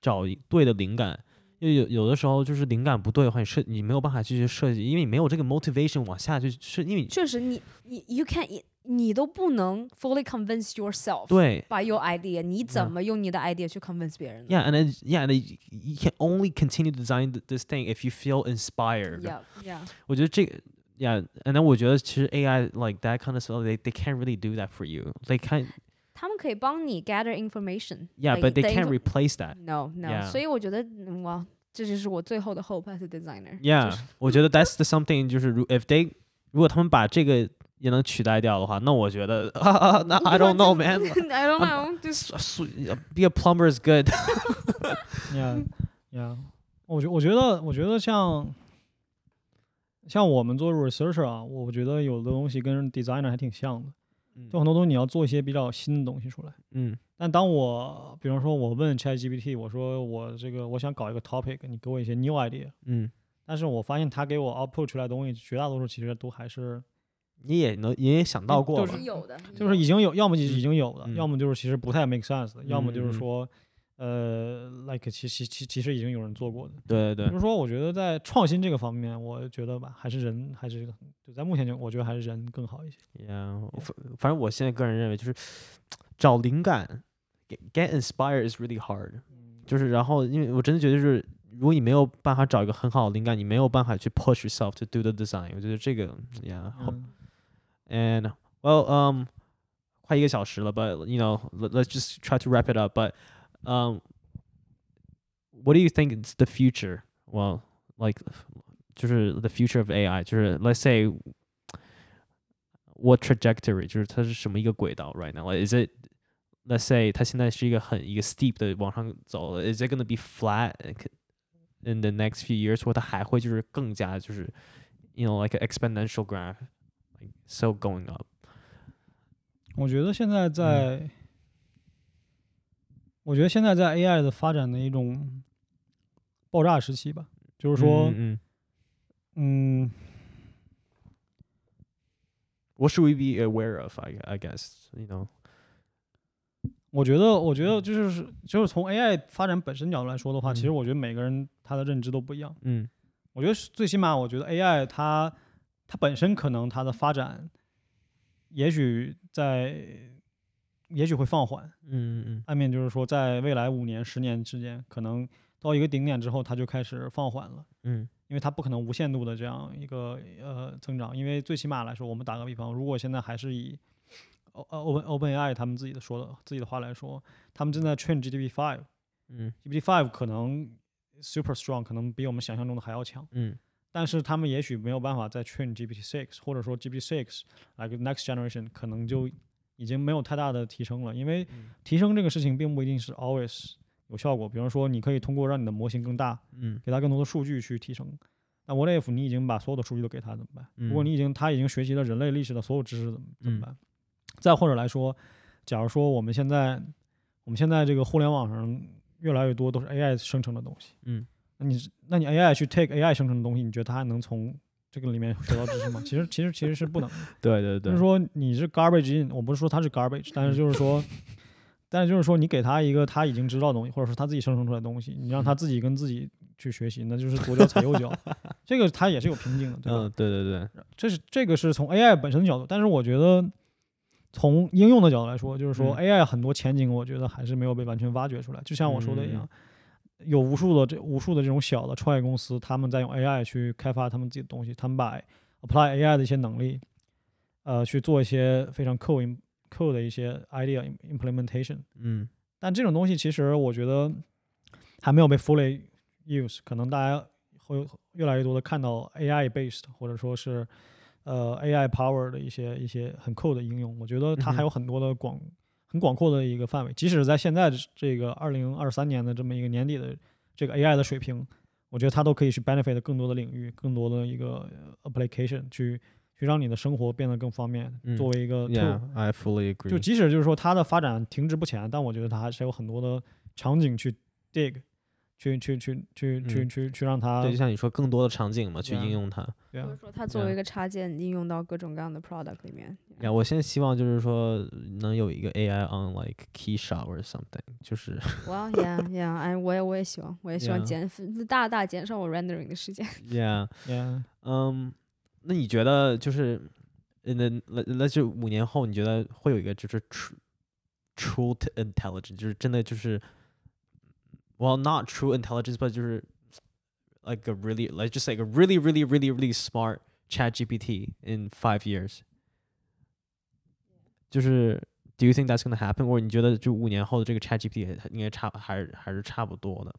找一对的灵感。 因为有有的时候就是灵感不对的话，你设你没有办法继续设计，因为你没有这个 motivation 往下去是因为你确实你，你 you can 你都不能 fully convince yourself 对 by your idea，你怎 Yeah 么用你的 idea 去 convince 别人呢 Yeah, and then, yeah, and then you can only continue to design th- this thing if you feel inspired. Yeah, yeah. 我觉得这个，yeah, and then 我觉得其实 AI like that kind of stuff, they they can't really do that for you. They can't, 他们可以帮你 gather information。 yeah, like but they the can't info- replace that. No, no. Yeah. 所以我觉得，嗯哇， 这就是我最后的 hope as a designer。 Yeah，我觉得 that's the something 就是如 if they 如果他们把这个 也能取代掉的话，那我觉得啊啊，那 I don't know man， I don't know，就是素 be a plumber is good。呀呀，我觉我觉得我觉得像像我们做 researcher 啊，我觉得有的东西跟 designer 还挺像的， 就很多东西你要做一些比较新的东西出来。嗯。但当我比方说我问 ChatGPT，我说我这个我想搞一个 topic，你给我一些 new idea，嗯，但是我发现他给我 output 出来的东西，绝大多数其实都还是你也能你也想到过都吧是？有的，就是已经有，要么就已经有的，嗯。要么就是其实不太 make sense 的，要么就是说，呃，like 其其其其实已经有人做过的。对对对，就是说，我觉得在创新这个方面，我觉得吧，还是人还是就在目前就我觉得还是人更好一些。Yeah，反反正我现在个人认为就是找灵感，get get inspired is really hard。就是然后，因为我真的觉得就是，如果你没有办法找一个很好的灵感，你没有办法去 push yourself to do the design。我觉得这个，yeah。嗯 And well, um, 快一个小时了，but you know, let, let's just try to wrap it up. But um, what do you think is the future? Well, like 就是 the future of AI，就是 let's say what trajectory，就是它是什么一个轨道 right now? Like, is it let's say 它现在是一个很一个 steep 的往上走了，is it gonna be flat in the next few years？或它还会就是更加就是 you know like an exponential graph like so going up？我觉得现在在， 我觉得现在在 AI 的发展的一种爆炸时期吧，就是说，嗯，嗯，what should we be aware of? I I guess you know. 我觉得，我觉得就是就是从 AI 发展本身角度来说的话，其实嗯我觉得每个人他的认知都不一样。嗯我觉得是最起码，我觉得 AI 它它本身可能它的发展，也许在也许会放缓。嗯嗯嗯暗面就是说，在未来五年、十年之间，可能到一个顶点之后，它就开始放缓了，嗯因为它不可能无限度的这样一个呃增长。因为最起码来说，我们打个比方，如果现在还是以 O 呃 Open OpenAI 他们自己的说的自己的话来说，他们正在 train GPT five。嗯 GPT five 可能 super strong，可能比我们想象中的还要强，嗯但是他们也许没有办法再 train GPT six，或者说 GPT six like next generation 可能就已经没有太大的提升了，因为嗯提升这个事情并不一定是 always 有效果。比方说，你可以通过让你的模型更大，嗯给它更多的数据去提升。那 what if 你已经把所有的数据都给它怎么办？如果嗯你已经它已经学习了人类历史的所有知识怎么怎么嗯办？再或者来说，假如说我们现在我们现在这个互联网上越来越多都是 AI 生成的东西，嗯那你是那你 AI 去 take AI 生成的东西，你觉得它还能从这个里面学到知识吗？其实其实其实是不能的。对对对，就是说你是 garbage in，我不是说它是 garbage，但是就是说，但是就是说你给他一个他已经知道的东西，或者说他自己生成出来的东西，你让他自己跟自己去学习，那就是左脚踩右脚，这个他也是有瓶颈的，对吧？嗯对对对，这是这个是从 AI 本身的角度，但是我觉得从应用的角度来说，就是说嗯 AI 很多前景，我觉得还是没有被完全挖掘出来。就像我说的一样，有无数的这无数的这种小的创业公司，他们在用 AI 去开发他们自己的东西，他们把 apply AI 的一些能力，呃，去做一些非常 cool in- cool 的一些 idea im- implementation。嗯但这种东西其实我觉得还没有被 fully use，可能大家会越来越多的看到 AI based 或者说是呃 AI power 的一些一些很 cool 的应用。我觉得它还有很多的广、很广阔的一个范围，即使在现在这个二零二三年的这么一个年底的这个 AI 的水平，我觉得它都可以去 benefit 更多的领域，更多的一个呃 application 去去让你的生活变得更方便，嗯作为一个 tool。，Yeah，I fully agree。就即使就是说它的发展停滞不前，但我觉得它还是有很多的场景去 dig，去去去去去嗯去去让它对，就像你说，更多的场景嘛，去应用它。对啊或者说它作为一个插件应用到各种各样的 product 里面。呀，我现在希望就是说能有一个 AI on like key shot or something，就是哇呀呀，哎，我也我也希望，我也希望 Yeah 减大大减少我 rendering 的时间。Yeah，，yeah，嗯，那你觉得就是，in the 那那就五年后，你觉得会有一个就是 true true intelligence，就是真的就是 ，well not true intelligence，but 就是 like a really like just like a really really really really smart Chat GPT in five years，就是。Do you think that's gonna happen？或者你觉得就五年后的这个 Chat GPT 应该差还是还是差不多的？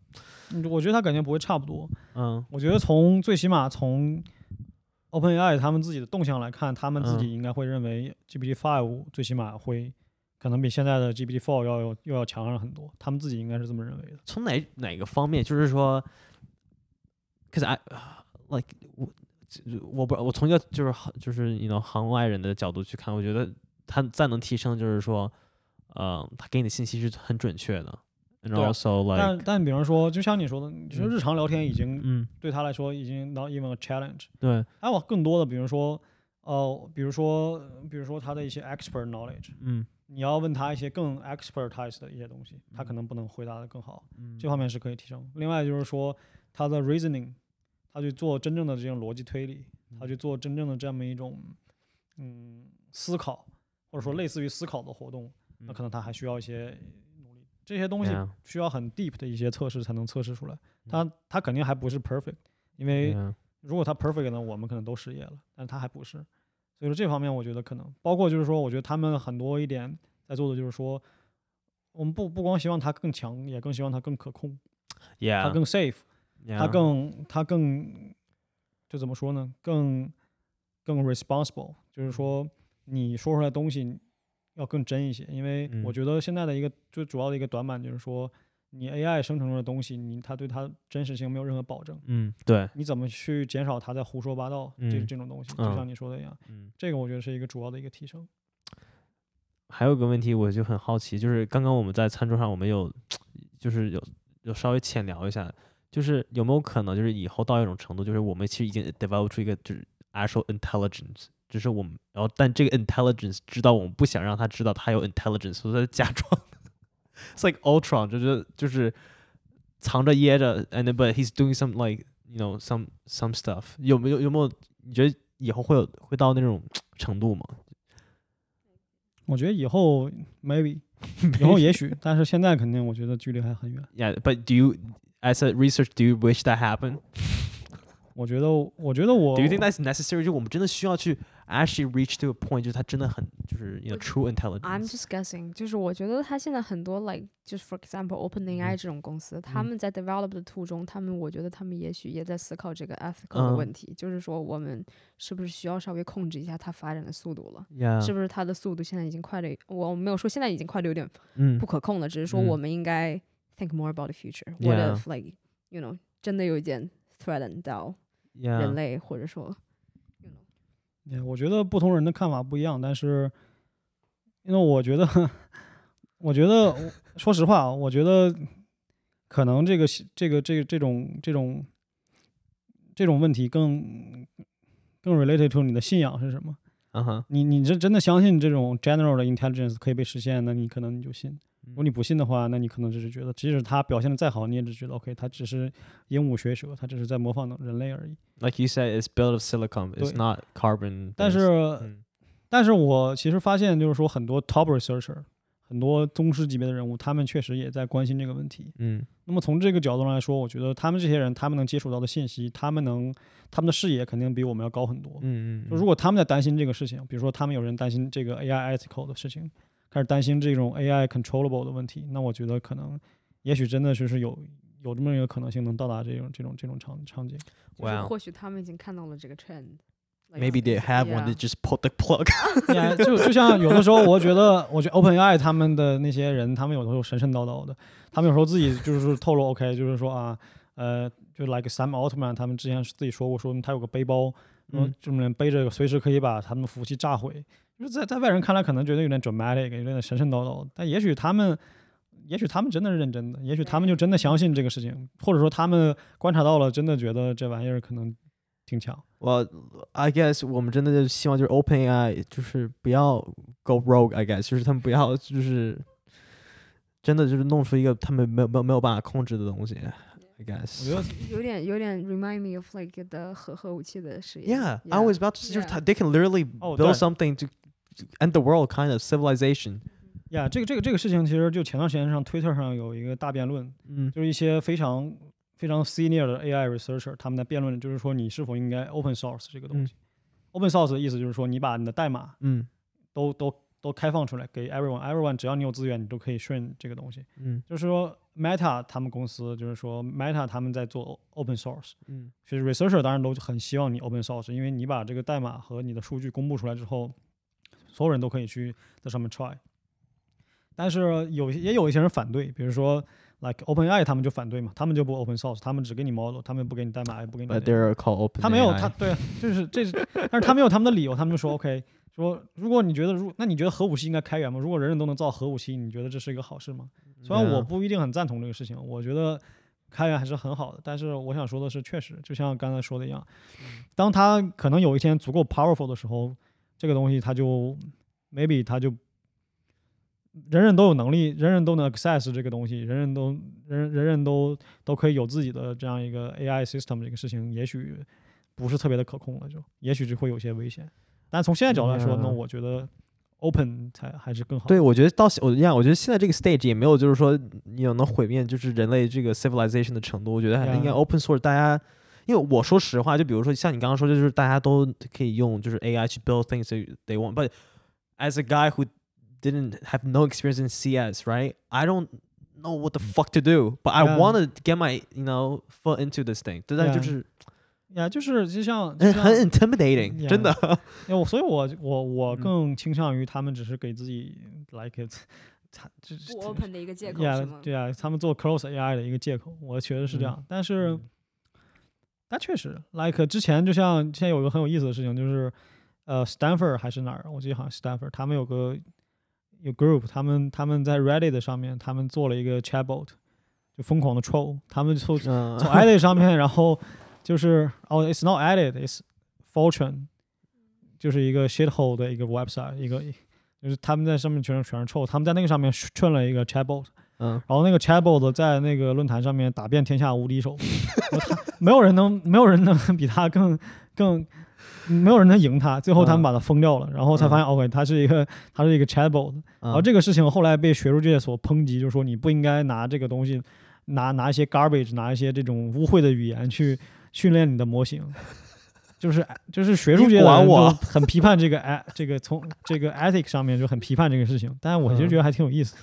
嗯我觉得它感觉不会差不多。嗯我觉得从最起码从 OpenAI 他们自己的动向来看，他们自嗯己应该会认为 GPT Five 最起码会 可能比现在的 GPT Four 要有又要强上很多，他们自己应该是这么认为的。从哪哪个方面？就是说，cause I like 我我不我从一个就是行就是你 know 行外人的角度去看，我觉得它再能提升，就是说，呃，它给你的信息是很准确的，and 对啊 also 但 like 但比方说，就像你说的，你说嗯。日常聊天已经嗯。对他来说已经 not even a challenge，对。还有更多的，比如说呃，比如说比如说他的一些 expert knowledge，嗯你要问他一些更 expertise 的一些东西，他可能不能回答的更好。嗯这方面是可以提升。另外就是说，他的 reasoning，他去做真正的这种逻辑推理，他去做真正的这么一种嗯思考，或者说类似于思考的活动，那可能他还需要一些努力。这些东西需要很 deep 的一些测试才能测试出来。他他肯定还不是 perfect，因为如果他 perfect 呢，我们可能都失业了，但是他还不是。所以说这方面我觉得可能包括就是说，我觉得他们很多一点在做的就是说，我们不不光希望它更强，也更希望它更可控，它更 safe，它更它更就怎么说呢？更更 responsible，就是说你说出来的东西要更真一些。因为我嗯觉得现在的一个最主要的一个短板就是说，你 AI 生成的东西，你它对它真实性没有任何保证。嗯对你怎么去减少它在胡说八道这嗯这种东西？就嗯像你说的一样，嗯。这个我觉得是一个主要的一个提升。还有一个问题，我就很好奇，就是刚刚我们在餐桌上，我们有就是有有稍微浅聊一下，就是有没有可能，就是以后到一种程度，就是我们其实已经 develop 出一个就是 actual intelligence，只是我们，然后但这个 intelligence 知道我们不想让他知道他有 intelligence，所以他假装 ，it's like Ultron，就是就是藏着掖着，and then, but he's doing some like you know some some stuff，有没有有没有？你觉得以后会有会到那种程度吗？我觉得以后 maybe 以后也许，但是现在肯定我觉得距离还很远。 Yeah, but do you, as a research, do you wish that happen? 我觉得，我觉得我 Do you think that's necessary? 就我们真的需要去 actually reach to a point，就是它真的很就是you know 我 true I'm intelligence。 just guessing，就是我觉得他现在很多 like 就是 for example OpenAI 嗯这种公司，他嗯们在 develop 的途中，他们我觉得他们也许也在思考这个 ethical 的嗯问题，就是说我们是不是需要稍微控制一下它发展的速度了？ Yeah，是不是它的速度现在已经快的？我没有说现在已经快的有点嗯不可控了，只是说嗯我们应该 think more about the future。What Yeah if like you know 真的有一件 threaten 到 人类，或者说 yeah，我觉得不同人的看法不一样，但是因为我觉得，我觉得说实话啊，我觉得可能这个这个这个这种这种这种问题更更 related to 你的信仰是什么？你你这真的相信这种 general 的 intelligence 可以被实现，那你可能你就信。如果你不信的话，那你可能只是觉得，即使他表现的再好，你也只觉得 OK，他只是鹦鹉学舌，他只是在模仿人类而已。like you said, it's built of silicon, it's not carbon. 但是，嗯但是我其实发现，就是说很多 top researcher，很多宗师级别的人物，他们确实也在关心这个问题。嗯那么从这个角度上来说，我觉得他们这些人，他们能接触到的信息，他们能，他们的视野肯定比我们要高很多。嗯嗯，就如果他们在担心这个事情，比如说他们有人担心这个 AI ethical 的事情，开始担心这种 AI controllable 的问题，那我觉得可能，也许真的就是有有这么一个可能性能到达这种这种这种场场景。就是 Wow 或许他们已经看到了这个 trend。maybe they have one They just put the plug. yeah, 就就像有的时候，我觉得，我觉得 OpenAI 他们的那些人，他们有的时候神神叨叨的，他们有时候自己就是透露 OK，就是说啊，呃，就 like Sam Altman 他们之前自己说过，说他有个背包，嗯这么人背着随时可以把他们服务器炸毁。就在在外人看来可能觉得有点 dramatic，有点神神叨叨，但也许他们。也许他们真的是认真的，也许他们就真的相信这个事情，或者说他们观察到了，真的觉得这玩意儿可能挺强。Well, I guess 我们真的就希望就是 OpenAI 就是不要 go rogue. I guess 就是他们不要就是真的就是弄出一个他们没有没有没有办法控制的东西。I guess. 觉得有点有点 remind me of like the 核核武器的实验。Yeah, I was about to say 就是 Yeah. 他 they can literally 哦 build 对 something to end the world, kind of civilization. 呀这个这个这个事情，其实就前段时间上 Twitter 上有一个大辩论，嗯就是一些非常非常 senior 的 AI researcher 他们在辩论，就是说你是否应该 open source 这个东嗯西。open source 的意思就是说，你把你的代码嗯都都都开放出来给 everyone，everyone 只要你有资源，你都可以顺这个东西。嗯就是说 Meta 他们公司就是说 Meta 他们在做 open source，嗯其实 researcher 当然都很希望你 open source，因为你把这个代码和你的数据公布出来之后，所有人都可以去在上面 try。但是有也有一些人反对，比如说 like OpenAI 他们就反对嘛，他们就不 open source，他们只给你 model，他们不给你代码，也不给你那，But。they're called open。他没有他对，就是这是，但是他没有他们的理由，他们就说 OK，说如果你觉得如那你觉得核武器应该开源吗？如果人人都能造核武器，你觉得这是一个好事吗？虽然我不一定很赞同这个事情，我觉得开源还是很好的。但是我想说的是，确实就像刚才说的一样，当它可能有一天足够 powerful 的时候，这个东西它就 maybe 它就人人都有能力，人人都能 access 这个东西，人人都人人人都都可以有自己的这样一个 AI system 这个事情，也许不是特别的可控了，就也许就会有些危险。但从现在角度来说，那我觉得 open 才还是更好。对，我觉得到我一样，我觉得现在这个 stage 也没有就是说你有能毁灭就是人类这个 civilization 的程度。我觉得还应该 open source，大家。因为我说实话，就比如说像你刚刚说，就是大家都可以用就是 AI 去 build things they they want。But as a guy who didn't have no experience in CS, right? I don't know what the fuck to do, but I Yeah. want to get my you know foot into this thing。但 Yeah 就是呀，就是就像就很像很 intimidating，真的。因为我所以我我我嗯更倾向于他们只是给自己 like it，他这不 open 的一个借口呀是吗？对呀，他们做 close AI 的一个借口，我觉得是这嗯样。但是嗯 但确实，like 之前就像现在有一个很有意思的事情，就是呃，Stanford 还是哪儿，我记得好像 Stanford，他们有个有 group，他们他们在 Reddit 上面，他们做了一个 chatbot，就疯狂的 troll，他们从嗯。从 Edit 上面，然后就是哦，it's not Edit，it's Fortune，就是一个 shithole 的一个 website，一个就是他们在上面全是全是臭，他们在那个上面串了一个 chatbot，嗯。然后那个 chatbot 在那个论坛上面打遍天下无敌手，没有人能没有人能 比他更更。没有人能赢他，最后他们嗯把他封掉了，然后才发现、OK，他是一个他是一个 chatbot，然后嗯这个事情后来被学术界所抨击，就是说你不应该拿这个东西，拿拿一些 garbage，拿一些这种污秽的语言去训练你的模型，就是就是学术界的人你管我很批判这个哎这个从这个 ethic 上面就很批判这个事情，但是我其实嗯觉得还挺有意思。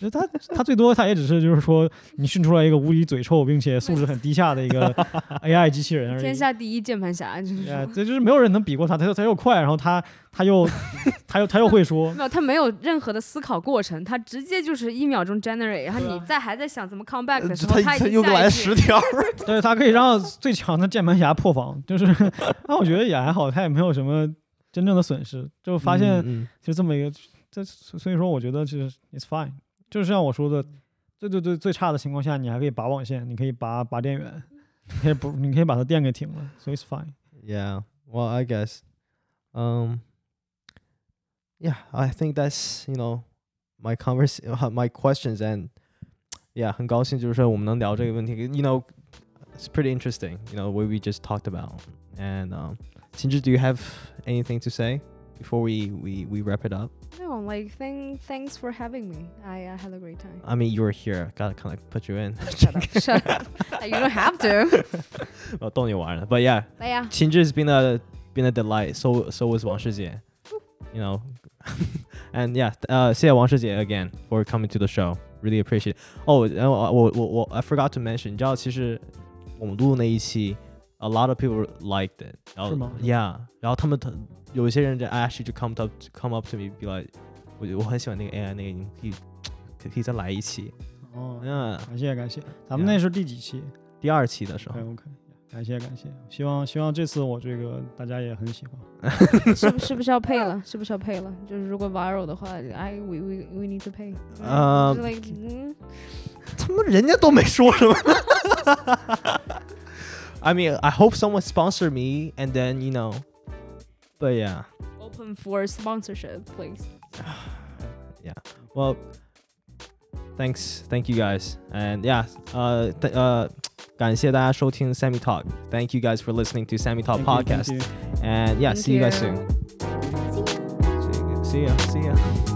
就他他最多他也只是就是说你训出来一个无理嘴臭并且素质很低下的一个 AI 机器人而已。天下第一键盘侠，就是对，这就是没有人能比过他，他又他又快，然后他他又 他又他又会说，没有，他没有任何的思考过程，他直接就是一秒钟 generate，然后你在还在想怎么 come back 的时候，他他已经又来十条。对他可以让最强的键盘侠破防，就是那我觉得也还好，他也没有什么真正的损失，就发现嗯就这么一个，这所以说我觉得其实 it's fine，就是像我说的，最最最最差的情况下，你还可以拔网线，你可以拔拔电源，你可以不你可以把它电给停了，所以 it's fine。Yeah. Well, I guess. Um. Yeah, I think that's you know my convers uh, my questions and yeah, 很高兴就是说我们能聊这个问题。You know, it's pretty interesting. You know what we just talked about. And um, Sinji, do you have anything to say before we we we wrap it up? No, like thank thanks for having me. I uh, had a great time. I mean, you were here. Gotta kind of put you in. Shut up, shut up. you don't have to. 我逗你玩的。But yeah, 来呀， Chinji has been a been a delight. So so was 王世杰. You know, and yeah, uh, 谢谢王世杰 again for coming to the show. Really appreciate. It. Oh, 然后我我我 I forgot to mention. 你知道其实我们录那一期，a lot of people liked it. 然后是吗 Yeah，然后他们有一些人就 actually 就 come up come up to me be like，我我很喜欢那个 AI 那个，你可以可可以再来一期。哦，嗯，感谢感谢，咱们那是第几期第二期的时候？OK。 感谢感谢，希望希望这次我这个大家也很喜欢。是不是不是要配了？是不是要配了？就是如果 viral 的话，I we we we need to pay。嗯，他们人家都没说什么。I mean, I hope someone sponsor me, and then you know, but yeah, open for sponsorship, please. yeah. well, thanks, thank you guys, and yeah, uh, th- uh, 感谢大家收听 Sammy Talk. Thank you guys for listening to Sammy Talk Thank you, thank podcast, you. and yeah, Thank see you guys you. soon. See ya, see ya.